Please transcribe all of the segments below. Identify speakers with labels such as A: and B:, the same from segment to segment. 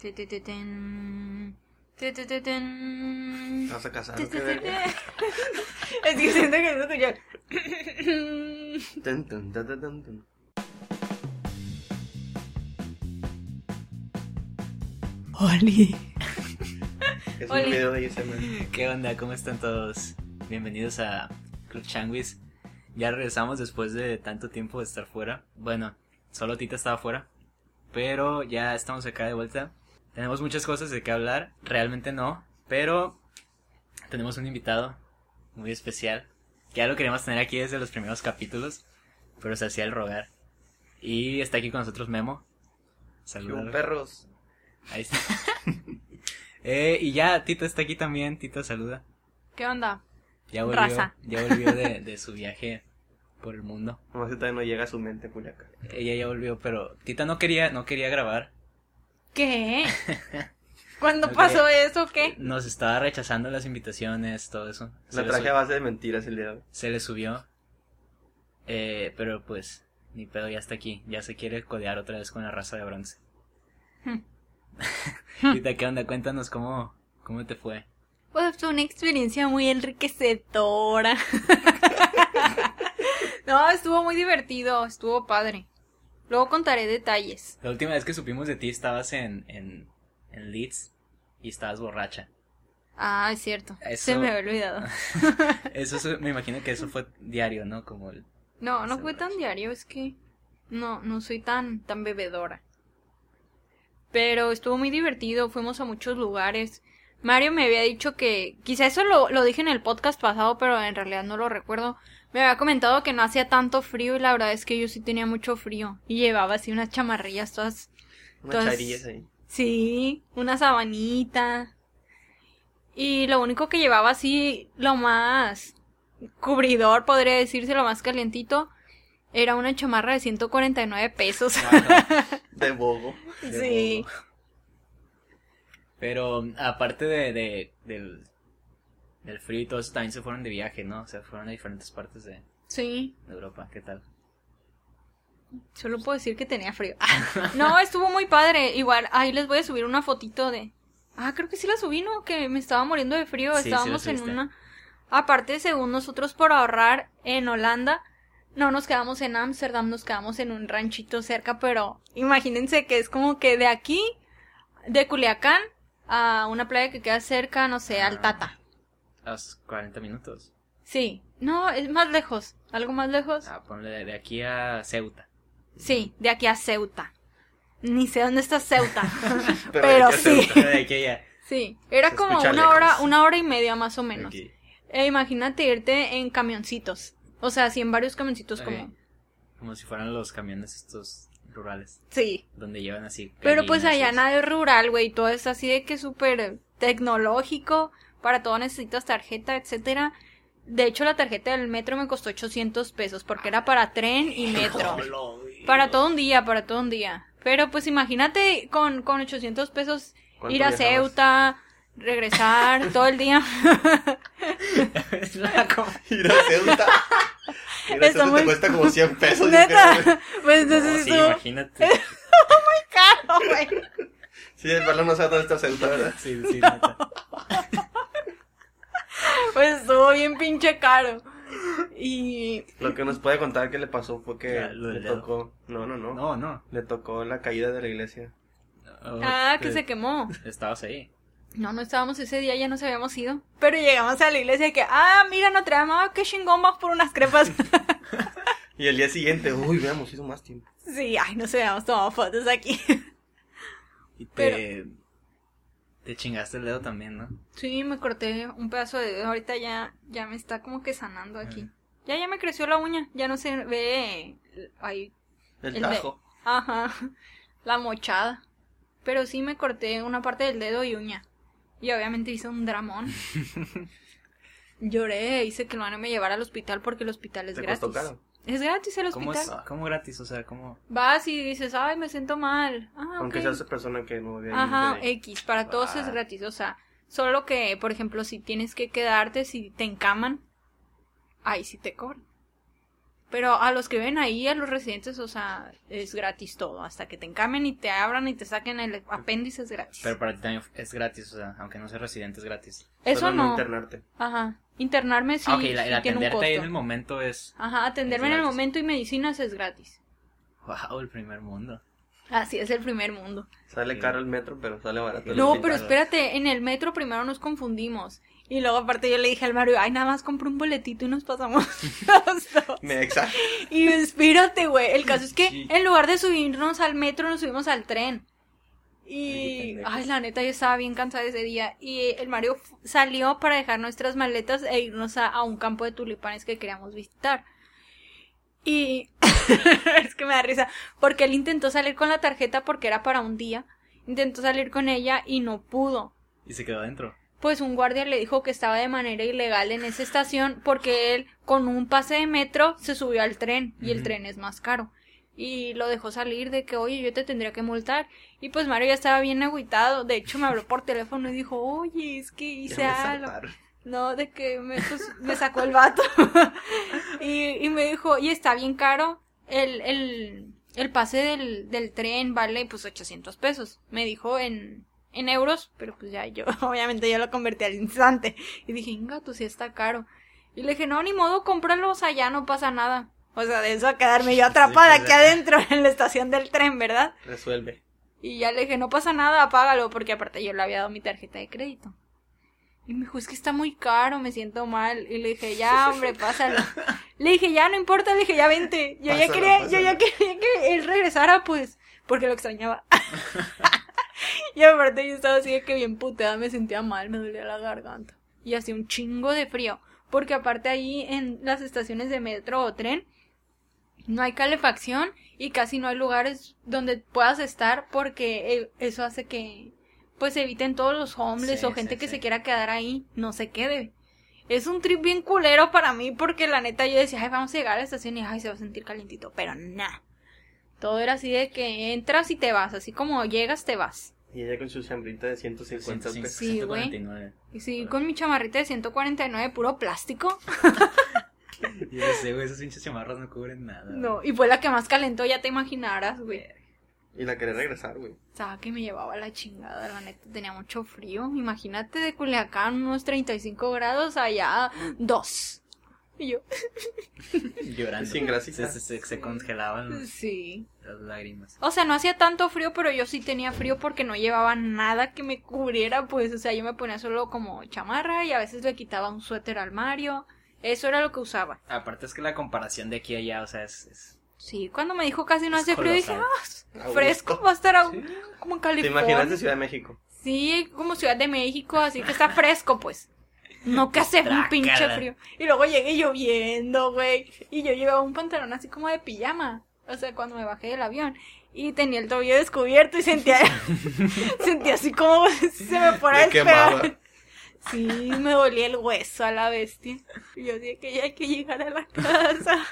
A: ¿Te vas a casar.
B: Es que siento que no escuchar.
A: Tun, tun, tun, tun.
B: Oli.
A: Es
B: Oli.
A: un video de ASMR.
C: ¿Qué onda? ¿Cómo están todos? Bienvenidos a Club Changuis. Ya regresamos después de tanto tiempo de estar fuera. Bueno, solo Tita estaba fuera. Pero ya estamos acá de vuelta. Tenemos muchas cosas de qué hablar. Realmente no. Pero tenemos un invitado muy especial. Ya lo queríamos tener aquí desde los primeros capítulos. Pero se hacía el rogar. Y está aquí con nosotros Memo.
A: ¿Qué
C: Saludos.
A: perros.
C: Ahí está. Eh, y ya, Tita está aquí también. Tita, saluda.
B: ¿Qué onda?
C: Ya volvió,
B: Raza.
C: ya volvió de, de su viaje por el mundo.
A: Nomás que todavía no llega a su mente, Culiacán.
C: Ella ya volvió, pero Tita no quería, no quería grabar.
B: ¿Qué? ¿Cuándo pasó eso? ¿Qué?
C: Nos estaba rechazando las invitaciones, todo eso. Se
A: La traje a base de mentiras el día de hoy.
C: Se le subió. Eh, pero pues, ni pedo, ya está aquí. Ya se quiere codear otra vez con la raza de bronce.
B: Hmm.
C: Tita, ¿qué onda? Cuéntanos cómo, cómo te fue.
B: Pues fue una experiencia muy enriquecedora. no, estuvo muy divertido, estuvo padre. Luego contaré detalles.
C: La última vez que supimos de ti estabas en, en, en Leeds y estabas borracha.
B: Ah, es cierto.
C: Eso-
B: Se me había olvidado.
C: Eso, es- me imagino que eso fue diario, ¿no? Como el...
B: No, no fue tan diario, es que no, no soy tan, tan bebedora. Pero estuvo muy divertido, fuimos a muchos lugares. Mario me había dicho que, quizá eso lo, lo dije en el podcast pasado, pero en realidad no lo recuerdo. Me había comentado que no hacía tanto frío y la verdad es que yo sí tenía mucho frío. Y llevaba así unas chamarrillas todas,
A: Unas charillas ahí.
B: sí, una sabanita. Y lo único que llevaba así, lo más cubridor, podría decirse, lo más calientito, era una chamarra de 149 pesos.
A: De bogo.
C: de
B: sí.
C: bobo. Pero aparte de, de- del, del frío y todo eso, también se fueron de viaje, ¿no? O sea, fueron a diferentes partes de,
B: Sí,
C: de Europa. ¿Qué tal?
B: solo puedo decir que tenía frío. no, estuvo muy padre. Igual, ahí les voy a subir una fotito de... Ah, creo que sí la subí, ¿no? Que me estaba muriendo de frío.
C: Sí, sí la
B: Estábamos en una... Aparte, según nosotros por ahorrar en Holanda, no nos quedamos en Ámsterdam, nos quedamos en un ranchito cerca, pero imagínense que es como que de aquí, de Culiacán, a una playa que queda cerca, no sé, al
C: Ah.
B: Tata.
C: A los 40 minutos.
B: Sí, no, es más lejos, algo más lejos.
C: Ah, ponle de, aquí a Ceuta.
B: Sí, de aquí a Ceuta. Ni sé dónde está Ceuta.
A: Pero
B: sí.
A: hacer-
C: de aquí a.
B: Sí, era
A: Se
B: como una hora, una hora y media más o menos.
C: Aquí.
B: E imagínate irte en camioncitos. O sea, sí, en varios camioncitos como...
C: Como si fueran los camiones estos rurales.
B: Sí.
C: Donde llevan así.
B: Pero pues allá nada es rural, güey. Todo es así de que súper tecnológico. Para todo necesitas tarjeta, etcétera. De hecho, la tarjeta del metro me costó 800 pesos porque era para tren y metro. Para todo un día, para todo un día. Pero pues imagínate con, con 800 pesos
A: ¿Cuánto
B: ir a? Ceuta, regresar todo el día.
C: Es
A: Ir a Ceuta. Ir a Ceuta
B: muy-
A: te cuesta como 100 pesos.
B: Neta. Pues
C: No,
B: entonces
C: sí,
B: estuvo
C: imagínate.
B: caro, güey.
A: Sí, el balón no sabe dónde está Ceuta, ¿verdad?
C: Sí, sí, neta.
B: Pues estuvo bien pinche caro. Y
A: Lo que nos puede contar que le pasó fue que
C: Ya, lo del
A: le
C: dedo.
A: tocó. No, no, no,
C: No, no.
A: Le tocó la caída de la iglesia.
C: Oh,
B: ah, que
C: eh,
B: se quemó.
C: Estabas ahí.
B: No, no estábamos ese día, ya nos habíamos ido. Pero llegamos a la iglesia y que, ah, mira, Notre Dame, ah, qué chingón, vamos por unas crepas.
A: Y el día siguiente, uy, hubiéramos hizo más tiempo.
B: sí, ay, nos habíamos tomado fotos aquí.
C: Y te. Te chingaste el dedo también, ¿no?
B: sí, me corté un pedazo de dedo, ahorita ya, ya me está como que sanando aquí. Ya, ya me creció la uña, ya no se ve ahí
A: El,
B: El de-
A: tajo.
B: Ajá, la mochada. Pero sí me corté una parte del dedo y uña. Y obviamente hice un dramón. Lloré, hice que el hermano me llevara al hospital porque el hospital es
A: ¿Te
B: gratis.
A: costó caro?
B: Es gratis el
C: ¿Cómo,
B: hospital.
C: es, ¿Cómo gratis? O sea, ¿cómo?
B: Vas y dices, ay, me siento mal. Ah,
A: Aunque
B: ok.
A: seas esa persona que no había ido
B: Ajá,
A: ahí.
B: X, para todos es
A: Ah.
B: gratis. O sea, solo que, por ejemplo, si tienes que quedarte, si te encaman, ahí sí te cobran. Pero a los que ven ahí, a los residentes, o sea, es gratis todo. Hasta que te encamen y te abran y te saquen el apéndice es gratis.
C: Pero para ti también es gratis, o sea, aunque no seas residente es gratis.
B: Eso
A: Solo
B: no.
A: internarte.
B: Ajá. Internarme sí,
C: Ah, ok, la,
B: sí
C: el
B: tiene un
C: atenderte ahí en el momento es...
B: Ajá, atenderme en el momento y medicinas es gratis.
C: Wow, el primer mundo.
B: Así es el primer mundo.
A: Sale
C: Sí.
A: caro el metro, pero sale barato. el
B: No,
A: hospital.
B: pero espérate, en el metro primero nos confundimos. Y luego aparte yo le dije al Mario, ay, nada más compré un boletito y nos pasamos los dos.
A: Me exa-
B: Y espérate, güey. El caso es que
C: Sí.
B: en lugar de subirnos al metro, nos subimos al tren. Y, ay, la neta, yo estaba bien cansada ese día. Y el Mario salió para dejar nuestras maletas e irnos a, a un campo de tulipanes que queríamos visitar. Y es que me da risa, porque él intentó salir con la tarjeta porque era para un día. Intentó salir con ella y no pudo.
C: Y se quedó adentro.
B: Pues un guardia le dijo que estaba de manera ilegal en esa estación porque él con un pase de metro se subió al tren y el tren es más caro. Y lo dejó salir de que, oye, yo te tendría que multar. Y pues Mario ya estaba bien agüitado. De hecho, me habló por teléfono y dijo, oye, es que hice algo. No, de que me, pues, me sacó el vato. y, y me dijo, y está bien caro. El, el, el pase del, del tren vale pues 800 pesos. Me dijo en, en euros, pero pues ya yo, obviamente yo lo convertí al instante. Y dije, gato, sí está caro. Y le dije, no, ni modo, cómpralos allá, no pasa nada. O sea, de eso a quedarme yo atrapada
C: pues,
B: aquí adentro en la estación del tren, ¿verdad?
A: Resuelve.
B: Y ya le dije, no pasa nada, apágalo, porque aparte yo le había dado mi tarjeta de crédito. Y me dijo, es que está muy caro, me siento mal. Y le dije, ya, hombre, pásalo. Le dije, ya, no importa, le dije, ya vente. Yo ya
A: Pásalo,
B: quería, yo ya quería que él regresara, pues, porque lo extrañaba. y aparte yo estaba así de que bien puteada, me sentía mal, me dolía la garganta. Y hacía un chingo de frío. Porque aparte ahí en las estaciones de metro o tren, no hay calefacción y casi no hay lugares donde puedas estar porque eh, eso hace que pues eviten todos los homeless
C: Sí,
B: o gente
C: sí,
B: que
C: sí.
B: se quiera quedar ahí, no se quede. Es un trip bien culero para mí porque la neta yo decía, ay, vamos a llegar a la estación y ay, se va a sentir calientito, pero nada. Todo era así de que entras y te vas, así como llegas te vas.
A: Y ella con su chambrita de 150
C: Sí,
A: pesos.
B: Sí, güey.
C: 149.
B: Y sí, con mi chamarrita de 149 puro plástico.
C: Yo sé, güey, esas pinches chamarras no cubren nada.
B: No, y fue la que más calentó, ya te imaginarás, güey.
A: Y la quería regresar, güey.
B: Estaba que me llevaba la chingada, la neta, tenía mucho frío. Imagínate de Culiacán, unos 35 grados, allá, dos. Y yo,
C: Llorando.
A: Sin grasita.
C: Se, se, se congelaban
B: sí.
C: las lágrimas.
B: O sea, no hacía tanto frío, pero yo sí tenía frío porque no llevaba nada que me cubriera, pues, o sea, yo me ponía solo como chamarra y a veces le quitaba un suéter al Mario. Eso era lo que usaba.
C: Aparte es que la comparación de aquí a allá, o sea, es... es-
B: Sí, cuando me dijo casi no hace frío, dije, ah, fresco, va a estar a-
A: Sí.
B: como en
A: ¿Te
B: California.
A: imaginaste Ciudad de México?
B: Sí, como Ciudad de México, así que está fresco, pues. No que hace un pinche frío. Y luego llegué lloviendo, güey. Y yo llevaba un pantalón así como de pijama. O sea, cuando me bajé del avión. Y tenía el tobillo descubierto y sentía, sentía así como si se me fuera despegar. Sí, me dolía el hueso a la bestia. Y yo dije que ya hay que llegar a la casa.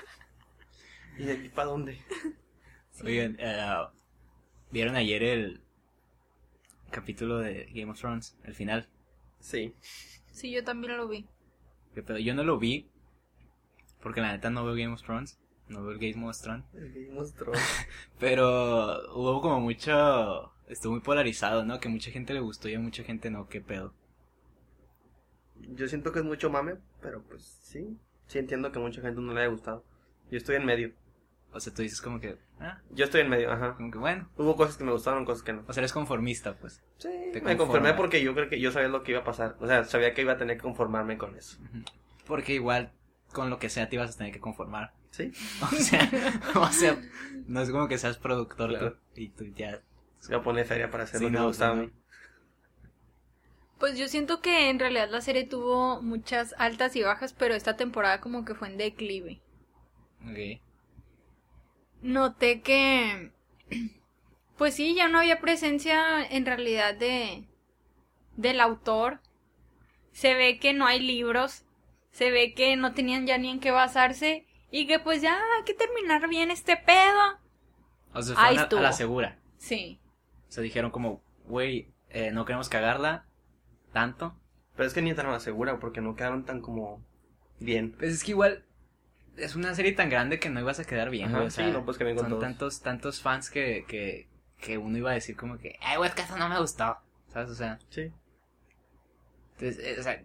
A: ¿Y de aquí para dónde?
C: Oigan, eh, ¿vieron ayer el capítulo de Game of Thrones? El final.
A: Sí.
B: Sí, yo también lo vi.
C: ¿Qué pedo? Yo no lo vi. Porque la neta no veo Game of Thrones. No veo el Game of Thrones.
A: El Game of Thrones.
C: Pero hubo como mucho... Estuvo muy polarizado, ¿no? Que mucha gente le gustó y a mucha gente no. ¿Qué pedo?
A: Yo siento que es mucho mame, pero pues sí. Sí entiendo que a mucha gente no le haya gustado. Yo estoy en medio.
C: O sea, tú dices como que... Ah,
A: Yo estoy en medio, ajá.
C: como que bueno.
A: Hubo cosas que me gustaron, cosas que no.
C: O sea, eres conformista, pues.
A: Sí,
C: Te
A: me conformé porque yo creo que yo sabía lo que iba a pasar. O sea, sabía que iba a tener que conformarme con eso.
C: Porque igual con lo que sea te ibas a tener que conformar.
A: Sí.
C: O sea, o sea, no es como que seas productor
A: Claro.
C: tú, y tú ya.
A: Voy a poner feria para hacer
C: Sí,
A: lo que
C: no,
A: me gustaba a mí.
B: Pues yo siento que en realidad la serie tuvo muchas altas y bajas, pero esta temporada como que fue en declive.
C: Ok.
B: Noté que, pues sí, ya no había presencia en realidad de del autor. Se ve que no hay libros, se ve que no tenían ya ni en qué basarse y que pues ya hay que terminar bien este pedo.
C: O sea,
B: Ahí
C: a, a la segura.
B: Sí.
C: O sea, dijeron como, güey, eh, no queremos cagarla tanto.
A: Pero es que ni tan segura porque no quedaron tan como bien.
C: Pues es que igual es una serie tan grande que no ibas a quedar bien,
A: Ajá,
C: güey. o
A: sí,
C: sea,
A: no con
C: son
A: todos.
C: tantos, tantos fans que, que, que uno iba a decir como que, ay, güey, eso no me gustó. ¿Sabes? O sea,
A: Sí.
C: entonces, eh, o sea,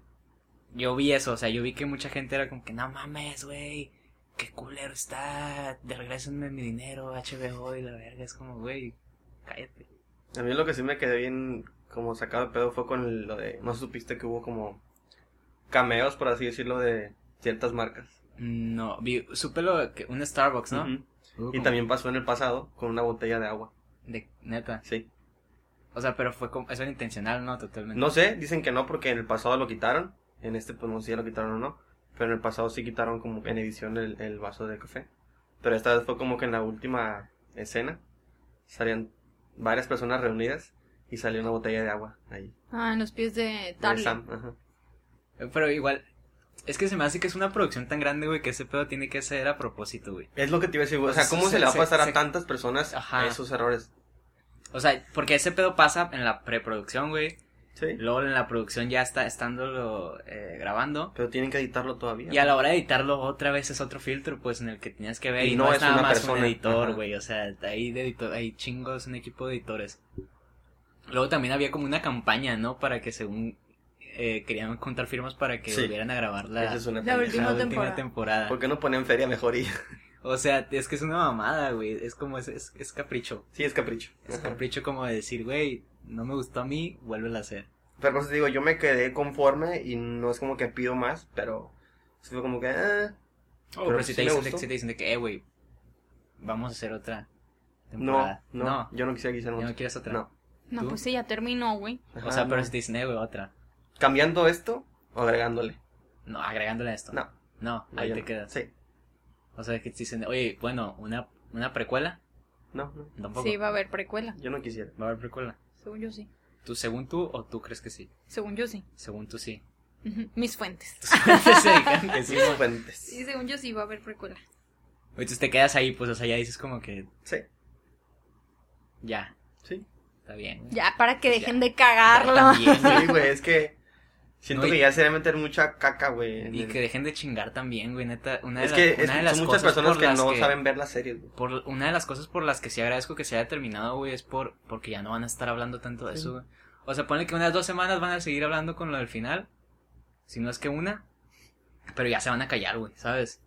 C: yo vi eso, o sea, yo vi que mucha gente era como que, no mames, güey, qué culero está, de regresenme mi dinero, HBO y la verga, es como, güey, cállate.
A: A mí lo que sí me quedé bien como sacado de pedo fue con el- lo de, no supiste que hubo como cameos, por así decirlo, de ciertas marcas.
C: No, vi, supe lo que, un Starbucks, ¿no?
A: Y
C: como-
A: también pasó en el pasado con una botella de agua.
C: De, neta.
A: Sí.
C: O sea, pero fue como, eso era intencional, ¿no? Totalmente.
A: No sé, dicen que no porque en el pasado lo quitaron. En este pues no sé si ya lo quitaron o no. Pero en el pasado sí quitaron como en edición el, el vaso de café. Pero esta vez fue como que en la última escena salían varias personas reunidas y salió una botella de agua ahí.
B: Ah, en los pies de
A: De
B: Tarly.
A: Sam, ajá.
C: Pero igual, es que se me hace que es una producción tan grande, güey, que ese pedo tiene que ser a propósito, güey.
A: Es lo que te iba a decir, güey. O sea, ¿cómo
C: Se-
A: se, le va a pasar
C: se-
A: a tantas personas
C: Ajá.
A: esos errores?
C: O sea, porque ese pedo pasa en la preproducción, güey.
A: Sí.
C: Luego en la producción ya está estándolo eh, grabando.
A: Pero tienen que editarlo todavía.
C: Y a la hora de editarlo otra vez es otro filtro, pues, en el que tenías que ver.
A: Y
C: Y,
A: no
C: no,
A: es
C: es nada
A: una
C: más
A: persona,
C: un editor, güey. O sea, hay, de editor, hay chingos, un equipo de editores. Luego también había como una campaña, ¿no? Para que según eh, querían contar firmas para que
A: Sí.
C: volvieran a grabar la,
A: Esa es una
B: La última
C: la última
B: temporada.
C: temporada.
A: ¿Por qué no ponen feria mejor y
C: O sea, es que es una mamada, güey. Es como, es, es, es capricho.
A: Sí, es capricho.
C: Es
A: Ajá.
C: capricho como de decir, güey, no me gustó a mí, vuélvela a hacer.
A: Pero pues te digo, yo me quedé conforme y no es como que pido más, pero sí fue como que, ah,
C: Oh,
A: Pero
C: pero,
A: sí
C: si, te
A: me
C: dicen, de-
A: gustó.
C: si te dicen de que, eh, güey, vamos a hacer otra
A: no,
C: temporada.
A: no, yo no quisiera que hicieran
C: ¿Ya no
A: otra.
C: quieres otra?
A: No.
B: No,
C: ¿Tú?
B: pues sí, ya terminó, güey.
C: O sea, pero
A: no.
C: si te dicen, eh, güey, otra.
A: Cambiando esto o agregándole.
C: No, agregándole a esto.
A: No.
C: No, ahí te
A: no.
C: quedas.
A: Sí.
C: O sea, que te dicen, oye, bueno, una, una precuela.
A: No, no,
C: Tampoco.
B: Sí, va a haber precuela.
A: yo no quisiera.
C: Va a haber precuela.
B: Según yo sí.
C: ¿Tú según tú o tú crees que sí?
B: Según yo sí.
C: Según tú sí.
B: Mis fuentes.
C: Tus fuentes se dijeron que sí.
A: Mis fuentes.
B: Sí, según yo sí va a haber precuela.
C: Entonces te quedas ahí, pues, o sea, ya dices como que
A: Sí,
C: ya,
A: sí.
C: está bien.
B: Ya, para que dejen
C: Ya.
B: de cagarlo.
C: También.
A: Sí, güey, es que siento
C: No, y-
A: que ya se debe meter mucha caca, güey. en
C: Y
A: el-
C: que dejen de chingar también, güey, neta. Una de
A: Es
C: las-
A: que
C: una
A: es-
C: de las
A: son muchas
C: cosas
A: personas que no saben ver las series, güey.
C: Por una de las cosas por las que sí agradezco que se haya terminado, güey, es por porque ya no van a estar hablando tanto de
A: Sí.
C: eso, güey. O sea, ponle que unas dos semanas van a seguir hablando con lo del final. Si no es que una. Pero ya se van a callar, güey, ¿sabes?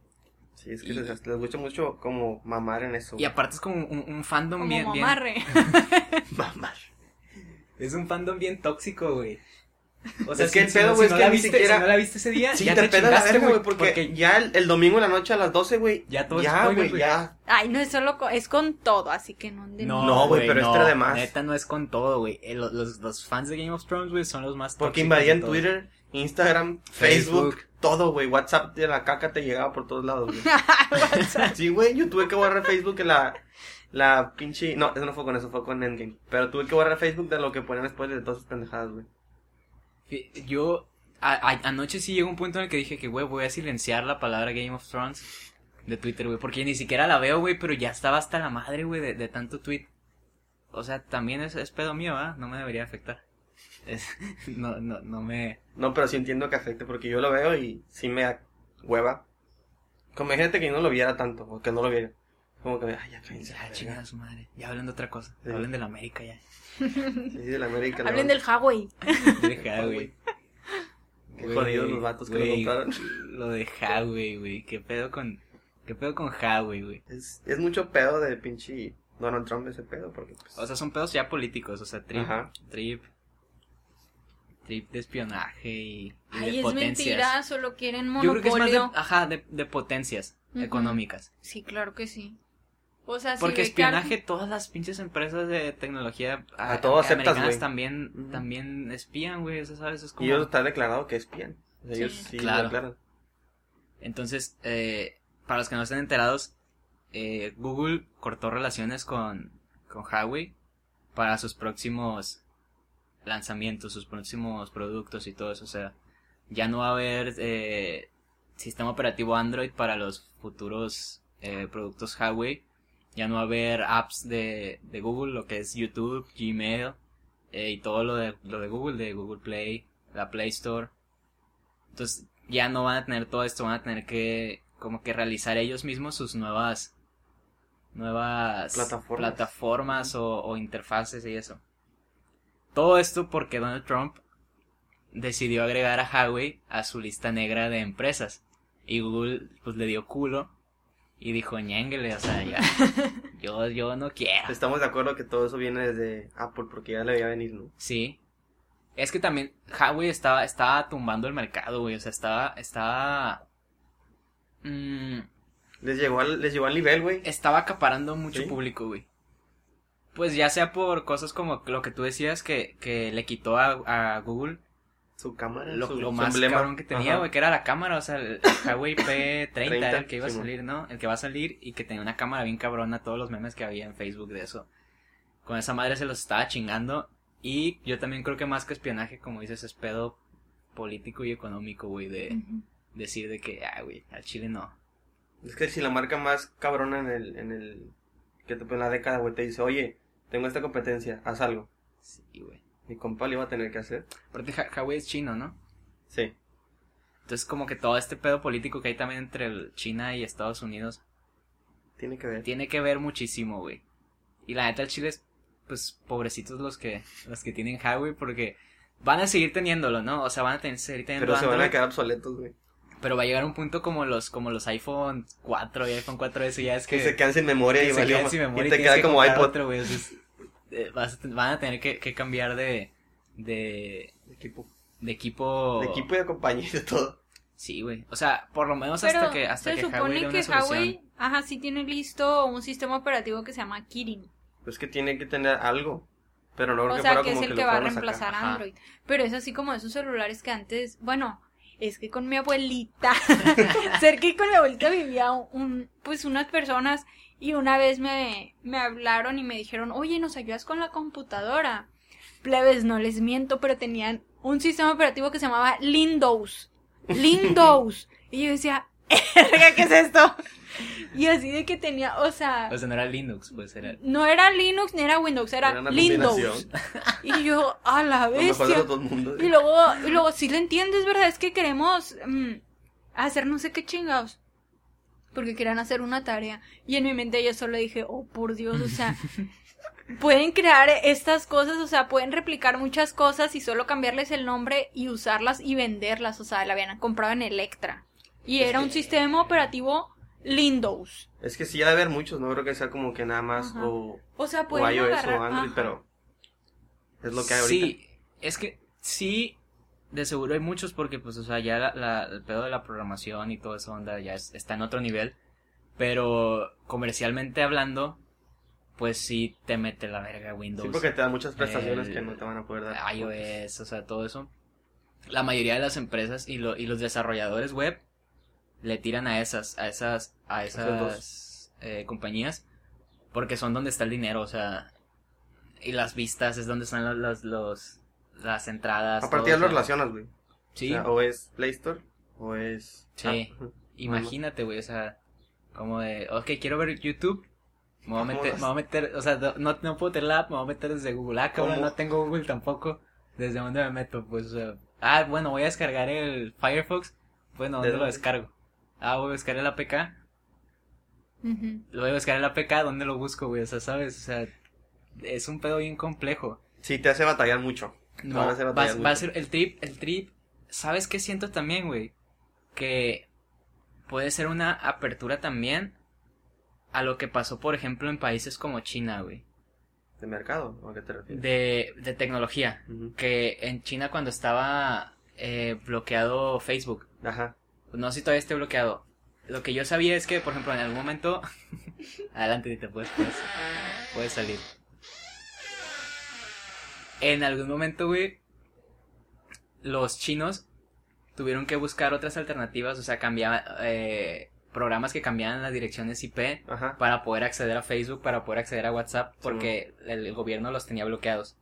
A: Sí, es que
C: Y-
A: les, les gusta mucho como mamar en eso.
C: Y aparte es como un, un fandom
B: Como
C: bien, bien.
B: mamarre.
A: Mamar.
C: Es un fandom bien tóxico, güey. O
A: Es que el pedo, güey, es
C: no
A: que
C: la
A: ni
C: viste,
A: siquiera-
C: si no la viste ese día,
A: Sí,
C: ya
A: te,
C: te,
A: la verga, güey, porque, ya el, el domingo en la noche a las 12, güey.
C: Ya todo es
A: Ya,
C: spoiler,
A: güey, ya.
B: Ay, no es solo con, es con todo, así que no anden.
A: No, güey, pero este era de más.
C: Neta no es con todo, güey. Eh, Los, los, los fans de Game of Thrones, güey, son los más
A: Porque invadían
C: de.
A: Twitter, Instagram, Facebook,
C: Facebook.
A: todo, güey. WhatsApp de la caca te llegaba por todos lados, güey. sí, güey, yo tuve que borrar Facebook en la, la pinche... No, eso no fue con eso, fue con Endgame. Pero tuve que borrar Facebook de lo que ponían después de todas sus pendejadas, güey.
C: Yo, a- a- anoche sí llegó un punto en el que dije que, güey, voy a silenciar la palabra Game of Thrones de Twitter, güey, porque ni siquiera la veo, güey, pero ya estaba hasta la madre, güey, de, de tanto tweet. O sea, también es, es pedo mío, ¿ah? No me debería afectar. Es- no, no, no me...
A: No, pero sí entiendo que afecte porque yo lo veo y sí me da hueva. Como imagínate que yo no lo viera tanto, o que no lo viera. Como que, ay, ya cállense.
C: Ya, chingada su madre. Ya hablen de otra cosa.
A: Sí.
C: Hablen de la América ya.
A: Sí, de la América. la
B: Hablen del Huawei.
C: Deja, güey.
A: Qué jodidos los vatos que lo compraron.
C: Lo de Huawei, güey. ¿Qué pedo con, qué pedo con Huawei, güey?
A: Es, es mucho pedo de pinche Donald Trump ese pedo, porque pues...
C: O sea, son pedos ya políticos, o sea, trip,
A: Ajá.
C: trip, trip de espionaje y, y
B: Ay,
C: de
B: es
C: potencias.
B: mentira, solo quieren
C: Yo creo que es más de,
B: monopolio.
C: ajá, de, de potencias
B: Ujú.
C: económicas.
B: Sí, claro que sí. O sea, si
C: Porque
B: que
C: espionaje, todas las pinches empresas de tecnología
A: A
C: a-
A: todo aceptas,
C: americanas
A: güey.
C: también, también espían, güey, eso sabes, es como...
A: Y ellos está declarado que espían. O sea,
B: Sí.
A: ellos sí
C: Claro.
A: lo declaran.
C: Entonces, eh, para los que no estén enterados, eh, Google cortó relaciones con, con Huawei para sus próximos lanzamientos, sus próximos productos y todo eso. O sea, ya no va a haber eh, sistema operativo Android para los futuros eh, productos Huawei. Ya no va a haber apps de, de Google, lo que es YouTube, Gmail eh, y todo lo de, lo de Google, de Google Play, la Play Store. Entonces ya no van a tener todo esto, van a tener que como que realizar ellos mismos sus nuevas nuevas
A: Plataformas.
C: plataformas o, o interfaces y eso. Todo esto porque Donald Trump decidió agregar a Huawei a su lista negra de empresas. Y Google pues le dio culo y dijo, ñénguele, o sea, ya, yo, yo no quiero.
A: Estamos de acuerdo que todo eso viene desde Apple porque ya le veía venir, ¿no?
C: Sí. Es que también Huawei estaba, estaba tumbando el mercado, güey. O sea, estaba, estaba... mm,
A: Les llegó al, les llegó al nivel, güey.
C: estaba acaparando mucho
A: Sí.
C: público, güey. Pues ya sea por cosas como lo que tú decías que, que le quitó a, a Google
A: Su cámara,
C: lo,
A: su,
C: lo
A: su
C: más
A: emblema.
C: cabrón que tenía, güey, que era la cámara, o sea, el Huawei P30 era el que iba a
A: sí,
C: salir, ¿no? El que va a salir y que tenía una cámara bien cabrona, todos los memes que había en Facebook de eso. Con esa madre se los estaba chingando y yo también creo que más que espionaje, como dices, es pedo político y económico, güey, de decir de que, ah, güey, al Chile no.
A: Es que si la marca más cabrona en el, en el, que te en la década, güey, te dice, oye, tengo esta competencia, haz algo.
C: Sí, güey.
A: Mi compa le iba a tener que hacer.
C: Aparte, Ja- Huawei es chino, ¿no?
A: Sí.
C: Entonces, como que todo este pedo político que hay también entre China y Estados Unidos
A: Tiene que ver.
C: tiene que ver muchísimo, güey. Y la neta, el Chile es, pues, pobrecitos los que, los que tienen Huawei porque van a seguir teniéndolo, ¿no? O sea, van a tener, seguir teniendo
A: Pero se van a quedar obsoletos, güey.
C: pero va a llegar un punto como los, como los iPhone 4 y iPhone 4S, ya es que,
A: Que se quedan sin memoria y,
C: se quedan sin memoria
A: y
C: y
A: te queda
C: que
A: como iPod.
C: otro, güey, entonces, eh, vas van a tener que, que cambiar de, de,
A: De equipo.
C: de equipo.
A: De equipo y de compañía y de todo.
C: Sí, güey. O sea, por lo menos
B: Pero
C: hasta que, hasta
B: se
C: que
B: supone
C: Huawei
B: que
C: solución.
B: Huawei, ajá, sí tiene listo un sistema operativo que se llama Kirin.
A: Pues que tiene que tener algo. Pero no creo
B: O
A: que
B: sea,
A: fuera
B: que es el
A: que
B: que va a reemplazar a. Android. Pero es así como esos celulares que antes, bueno, es que con mi abuelita, cerca que con mi abuelita vivía un, pues unas personas y una vez me, me hablaron y me dijeron, oye, ¿nos ayudas con la computadora? Plebes, no les miento, pero tenían un sistema operativo que se llamaba Windows. Windows. y yo decía, "Verga, ¿qué es esto? Y así de que tenía, o sea,
C: O sea, no era Linux, pues era.
B: no era Linux ni era Windows, era,
A: Era
B: Windows. Y yo, a la
A: mundos.
B: Y luego, y luego, si lo entiendes, ¿verdad? Es que queremos mm, hacer no sé qué chingados. Porque querían hacer una tarea. Y en mi mente yo solo dije, oh, por Dios, o sea, pueden crear estas cosas, o sea, pueden replicar muchas cosas y solo cambiarles el nombre y usarlas y venderlas. O sea, la habían comprado en Electra. Y
A: Es
B: era un sistema operativo Windows.
A: Es que sí, ha de haber muchos, no creo que sea como que nada más
B: Ajá.
A: o,
B: O sea,
A: o iOS
B: agarrar.
A: o Android,
B: ajá.
A: pero es lo que hay ahorita.
C: Sí, es que sí, de seguro hay muchos porque, pues, o sea, ya la, la- el pedo de la programación y todo eso onda ya es- está en otro nivel. Pero comercialmente hablando, pues sí te mete la verga Windows.
A: Sí, porque te da muchas prestaciones
C: el-
A: que no te van a poder dar.
C: iOS, o sea, todo eso. La mayoría de las empresas y, lo- y los desarrolladores web le tiran a esas, a esas, a esas eh, compañías porque son donde está el dinero, o sea, y las vistas es donde están los, los, los- las entradas.
A: Aparte
C: todo,
A: ya lo relacionas, güey.
C: Sí,
A: O, sea, o es Play Store o es...
C: Sí. Imagínate, güey, o sea, como de, ok, quiero ver YouTube. Me voy a meter, me voy a meter, o sea, no, no puedo tener la app, me voy a meter desde Google. Ah, cabrón, no tengo Google tampoco. ¿Desde dónde me meto? Pues, ah, bueno, voy a descargar el Firefox. Bueno,
A: ¿De
C: ¿dónde lo
A: dónde?
C: descargo? Ah, voy a buscar el APK. Lo voy a buscar el APK, ¿dónde lo busco, güey? O sea, ¿sabes? O sea, es un pedo bien complejo.
A: Sí, te hace batallar mucho.
C: No,
A: van a hacer
C: va, va a ser el trip, el trip. ¿Sabes qué siento también, güey? Que puede ser una apertura también a lo que pasó, por ejemplo, en países como China, güey.
A: ¿De mercado? ¿O a qué te refieres?
C: De, de tecnología. Que en China cuando estaba eh, bloqueado Facebook,
A: Ajá.
C: no sé si todavía esté bloqueado. Lo que yo sabía es que, por ejemplo, en algún momento... Adelante, te puedes, puedes, puedes salir. En algún momento, güey, los chinos tuvieron que buscar otras alternativas, o sea, cambiar eh, programas que cambiaban las direcciones IP
A: Ajá.
C: para poder acceder a Facebook, para poder acceder a WhatsApp, porque el, el gobierno los tenía bloqueados.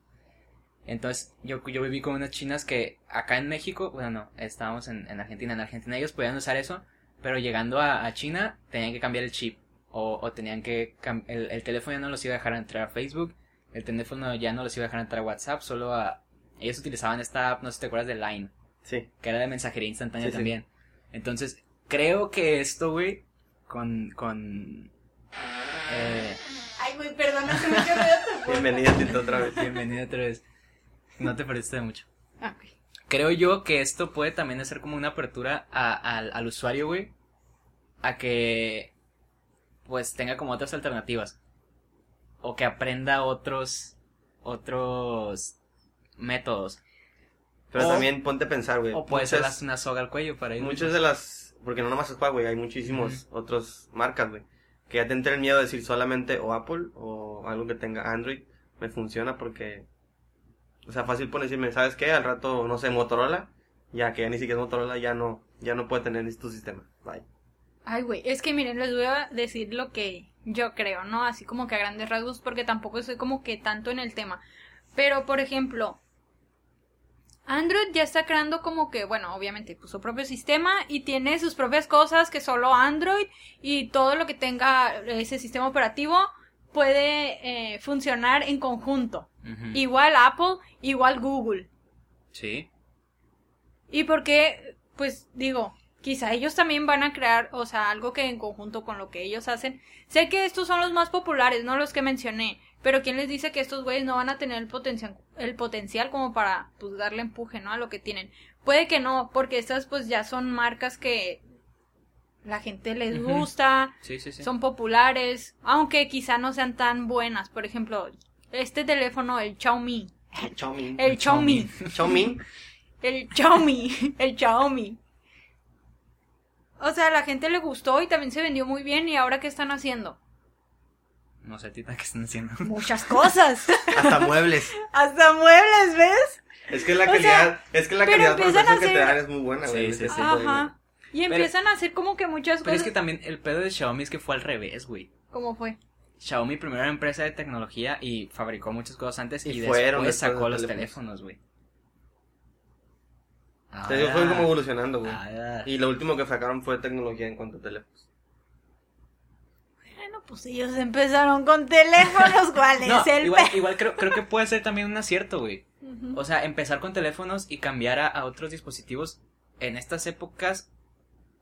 C: Entonces, yo, yo viví con unas chinas que acá en México, bueno, no, estábamos en, en Argentina, en Argentina ellos podían usar eso, pero llegando a, a China tenían que cambiar el chip, o, o tenían que, el, el teléfono ya no los iba a dejar entrar a Facebook, el teléfono ya no los iba a dejar entrar a WhatsApp, solo a, ellos utilizaban esta app, no sé si te acuerdas de Line,
A: Sí.
C: que era de mensajería instantánea
A: Sí, sí.
C: también. Entonces, Creo que esto, güey, con, con, eh,
B: Ay, güey, perdona, se me quedó tu
A: Bienvenida, Tito, otra vez.
C: bienvenido otra vez. No te perdiste de mucho.
B: Ah, ok.
C: Creo yo que esto puede también hacer como una apertura a- al- al usuario, güey, a que, pues, tenga como otras alternativas. O que aprenda otros, otros métodos.
A: Pero
C: O-
A: también ponte a pensar, güey.
C: O puede ser una soga al cuello para ir.
A: Muchas de las. Porque no nomás es Huawei, hay muchísimos otros marcas, güey. Que ya te entra el miedo de decir solamente o Apple o algo que tenga Android. Me funciona porque. O sea, fácil pone decirme, ¿sabes qué? Al rato, no sé, Motorola. Ya que ya ni siquiera es Motorola, ya no, ya no puede tener tu sistema. Bye.
B: Ay, güey, es que miren, les voy a decir lo que yo creo, ¿no? Así como que a grandes rasgos, porque tampoco estoy como que tanto en el tema. Pero, por ejemplo, Android ya está creando como que, bueno, obviamente, pues, su propio sistema y tiene sus propias cosas que solo Android y todo lo que tenga ese sistema operativo puede eh, funcionar en conjunto. Igual Apple, igual Google.
C: Sí.
B: Y porque, pues digo, quizá ellos también van a crear, o sea, algo que en conjunto con lo que ellos hacen. Sé que estos son los más populares, no los que mencioné, pero ¿quién les dice que estos güeyes no van a tener el potencial, el potencial como para, pues, darle empuje, ¿no? A lo que tienen. Puede que no, porque estas, pues, ya son marcas que la gente les gusta,
C: Sí, sí, sí.
B: son populares, aunque quizá no sean tan buenas. Por ejemplo, este teléfono, el Xiaomi.
A: Xiaomi.
B: El Xiaomi.
A: Xiaomi.
B: El Xiaomi, el Xiaomi. O sea, a la gente le gustó y también se vendió muy bien. ¿Y ahora qué están haciendo?
C: No sé, tita, ¿qué están haciendo?
B: Muchas cosas.
A: Hasta muebles.
B: Hasta muebles, ¿ves?
A: Es que la
B: O sea,
A: calidad, es que la calidad precio
B: a
A: que te
B: hacer-
A: dan es muy buena,
C: Sí,
A: güey.
C: sí, sí.
A: de-
B: Ajá. Y empiezan a hacer como que muchas
C: Pero es
B: cosas.
C: que también el pedo de Xiaomi es que fue al revés, güey.
B: ¿Cómo fue?
C: Xiaomi primero era empresa de tecnología y fabricó muchas cosas antes y,
A: Y
C: después
A: fueron después
C: sacó
A: de
C: los
A: teléfonos.
C: teléfonos, güey.
A: Te digo, fue
C: Ah.
A: como evolucionando, güey.
C: Ah,
A: Y lo último que sacaron fue tecnología en cuanto a teléfonos.
B: Bueno, pues ellos empezaron con teléfonos. ¿Cuál
C: No,
B: es el
C: igual, igual creo, creo que puede ser también un acierto, güey. O sea, empezar con teléfonos y cambiar a, a otros dispositivos en estas épocas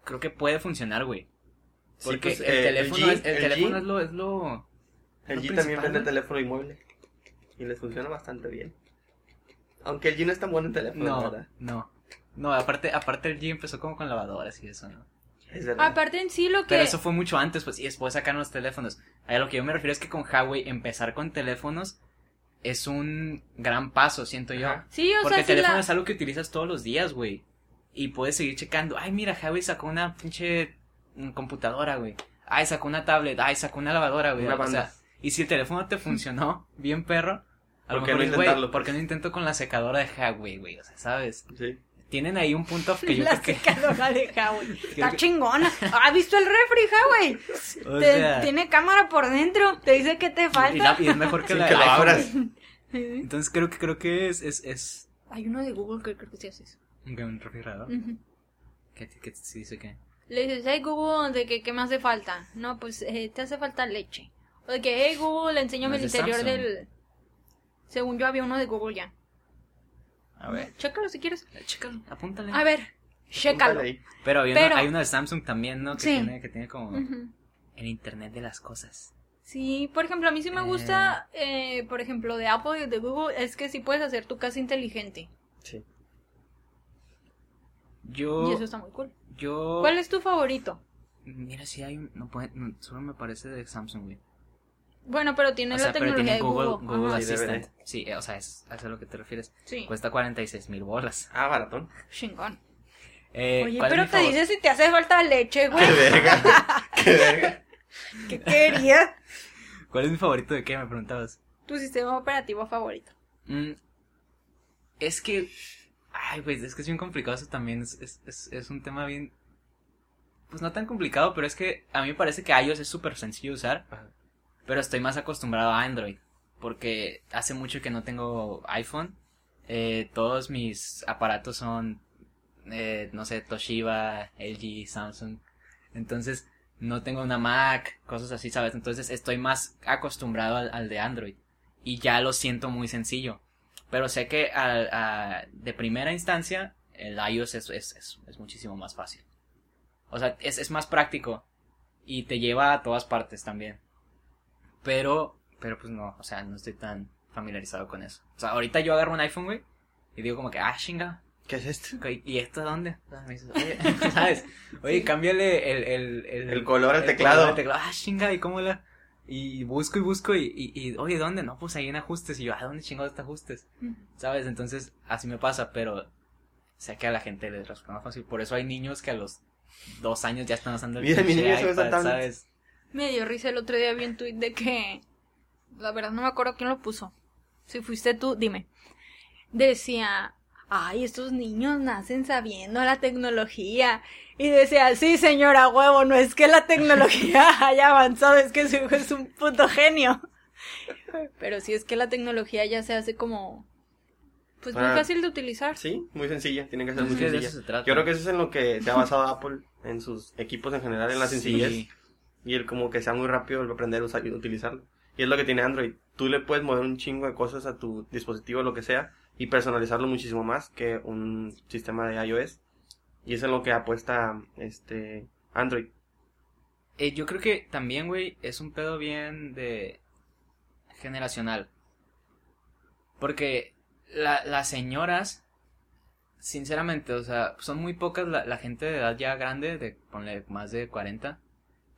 C: creo que puede funcionar, güey.
A: Sí,
C: Porque
A: pues,
C: el
A: eh,
C: teléfono,
A: G-
C: es, el
A: el
C: teléfono
A: G-
C: es lo, es lo...
A: El
C: lo
A: G también vende
C: ¿no?
A: teléfono y mueble. Y les funciona bastante bien. Aunque el G no es tan bueno en teléfono,
C: No,
A: ¿verdad?
C: no. No, aparte, aparte el G empezó como con lavadoras y eso, ¿no?
A: Es verdad.
B: Aparte en sí lo que...
C: Pero eso fue mucho antes, pues, y después sacaron los teléfonos. A lo que yo me refiero es que con Huawei empezar con teléfonos es un gran paso, siento yo.
A: Ajá.
B: Sí, o
C: Porque
B: sea,
C: el teléfono
B: la-
C: es algo que utilizas todos los días, güey. Y puedes seguir checando. Ay, mira, Huawei sacó una pinche computadora, güey. Ay, sacó una tablet. Ay, sacó una lavadora, güey.
A: Una
C: O sea, y si el teléfono te funcionó bien, perro. A lo
A: ¿Por qué
C: mejor
A: no intentarlo,
C: ¿por
A: pues?
C: qué no intento con la secadora de Huawei, güey? O sea, ¿sabes?
A: Sí.
C: Tienen ahí un punto que yo
B: la
C: creo que...
B: secadora de Huawei. Está
C: que-
B: chingona. ¿Has visto el refri, Huawei?
C: O
B: Te-
C: sea,
B: Tiene cámara por dentro. Te dice que te
C: y,
B: falta.
C: la- y es mejor que la
A: que
C: iPhone,
A: abras.
C: Entonces creo que creo que es, es, es
B: Hay uno de Google que creo que sí hace eso.
C: un refrigerador.
B: Ujú.
C: ¿Qué, qué sí dice que?
B: Le dices, hey Google, ¿de qué, qué me hace falta? No, pues eh, te hace falta leche. O de que, hey Google, enséñame
C: No
B: el interior
C: Samsung.
B: del... Según yo había uno de Google ya.
C: A ver,
B: Chécalo si quieres.
C: chécalo, apúntale.
B: A ver, chécalo.
A: Apúntale.
C: Pero, hay,
B: Pero-
C: Uno, hay uno de Samsung también, ¿no? Que,
B: Sí.
C: tiene, que tiene como el Internet de las cosas.
B: Sí, por ejemplo, a mí sí me gusta, eh, por ejemplo, de Apple y de Google, es que sí puedes hacer tu casa inteligente.
A: Sí.
C: Yo,
B: Y eso está muy cool.
C: yo...
B: ¿Cuál es tu favorito?
C: Mira, si hay un... No puede, no, solo me parece de Samsung, güey.
B: Bueno, pero tiene
C: O
B: la
C: sea,
B: tecnología
C: tiene
B: de
C: Google,
B: Google.
C: Google Assistant. Sí, o sea, es es a lo que te refieres.
B: Sí,
C: Cuesta 46 mil bolas.
A: Ah, baratón.
B: chingón.
C: Eh,
B: Oye,
C: ¿cuál es
B: pero te
C: favor-
B: dice si te hace falta leche, güey.
A: Qué verga. Qué verga.
B: ¿Qué quería?
C: ¿Cuál es mi favorito de qué? Me preguntabas.
B: Tu sistema operativo favorito.
C: Mm, es que. Ay, pues es que es bien complicado eso también. Es, es, es, es un tema bien. Pues no tan complicado, pero es que a mí me parece que iOS es súper sencillo de usar.
A: Ajá.
C: Pero estoy más acostumbrado a Android. Porque hace mucho que no tengo iPhone. Eh, todos mis aparatos son. eh, no sé, Toshiba, LG, Samsung. Entonces, no tengo una Mac, cosas así, ¿sabes? Entonces, estoy más acostumbrado al, de Android. Y ya lo siento muy sencillo. Pero sé que a- de primera instancia, el iOS es, es, es, es muchísimo más fácil. O sea, es, es más práctico. Y te lleva a todas partes también. Pero, pero pues no, o sea, no estoy tan familiarizado con eso. O sea, ahorita yo agarro un iPhone, güey, y digo como que, ah, chinga,
A: ¿Qué es esto?
C: ¿y esto dónde? Sea, me dices, oye, ¿sabes? Oye, cámbiale el, el, el,
A: El color al teclado.
C: color al teclado. Ah, chinga, ¿y cómo la...? Y busco y busco y, y, y, oye, ¿dónde? No, pues ahí en ajustes. Y yo, ¿a dónde chingados está ajustes? ¿Sabes? Entonces, así me pasa, pero sé que a la gente les resulta más fácil. Por eso hay niños que a los dos años ya están usando el
A: Mira, mi niño
C: iPad. ¿sabes?
B: Me dio risa el otro día vi un tuit de que. La verdad no me acuerdo quién lo puso. Si fuiste tú, dime. Decía. Ay, estos niños nacen sabiendo la tecnología. Y decía, sí, señora huevo, no es que la tecnología haya avanzado, es que su hijo es un puto genio. Pero sí es que la tecnología ya se hace como. Pues muy
A: Para-
B: fácil de utilizar.
A: Sí, muy sencilla, tiene que ser muy
C: de
A: sencilla. Yo creo que eso es en lo que se ha basado Apple en sus equipos en general, en la sencillez.
C: Sí.
A: Y el como que sea muy rápido aprender a utilizarlo. Y es lo que tiene Android. Tú le puedes mover un chingo de cosas a tu dispositivo, lo que sea, y personalizarlo muchísimo más que un sistema de iOS. Y eso es lo que apuesta este Android.
C: Eh, yo creo que también, güey, es un pedo bien de generacional. Porque la- las señoras, sinceramente, o sea, son muy pocas la, la gente de edad ya grande, de ponle más de 40,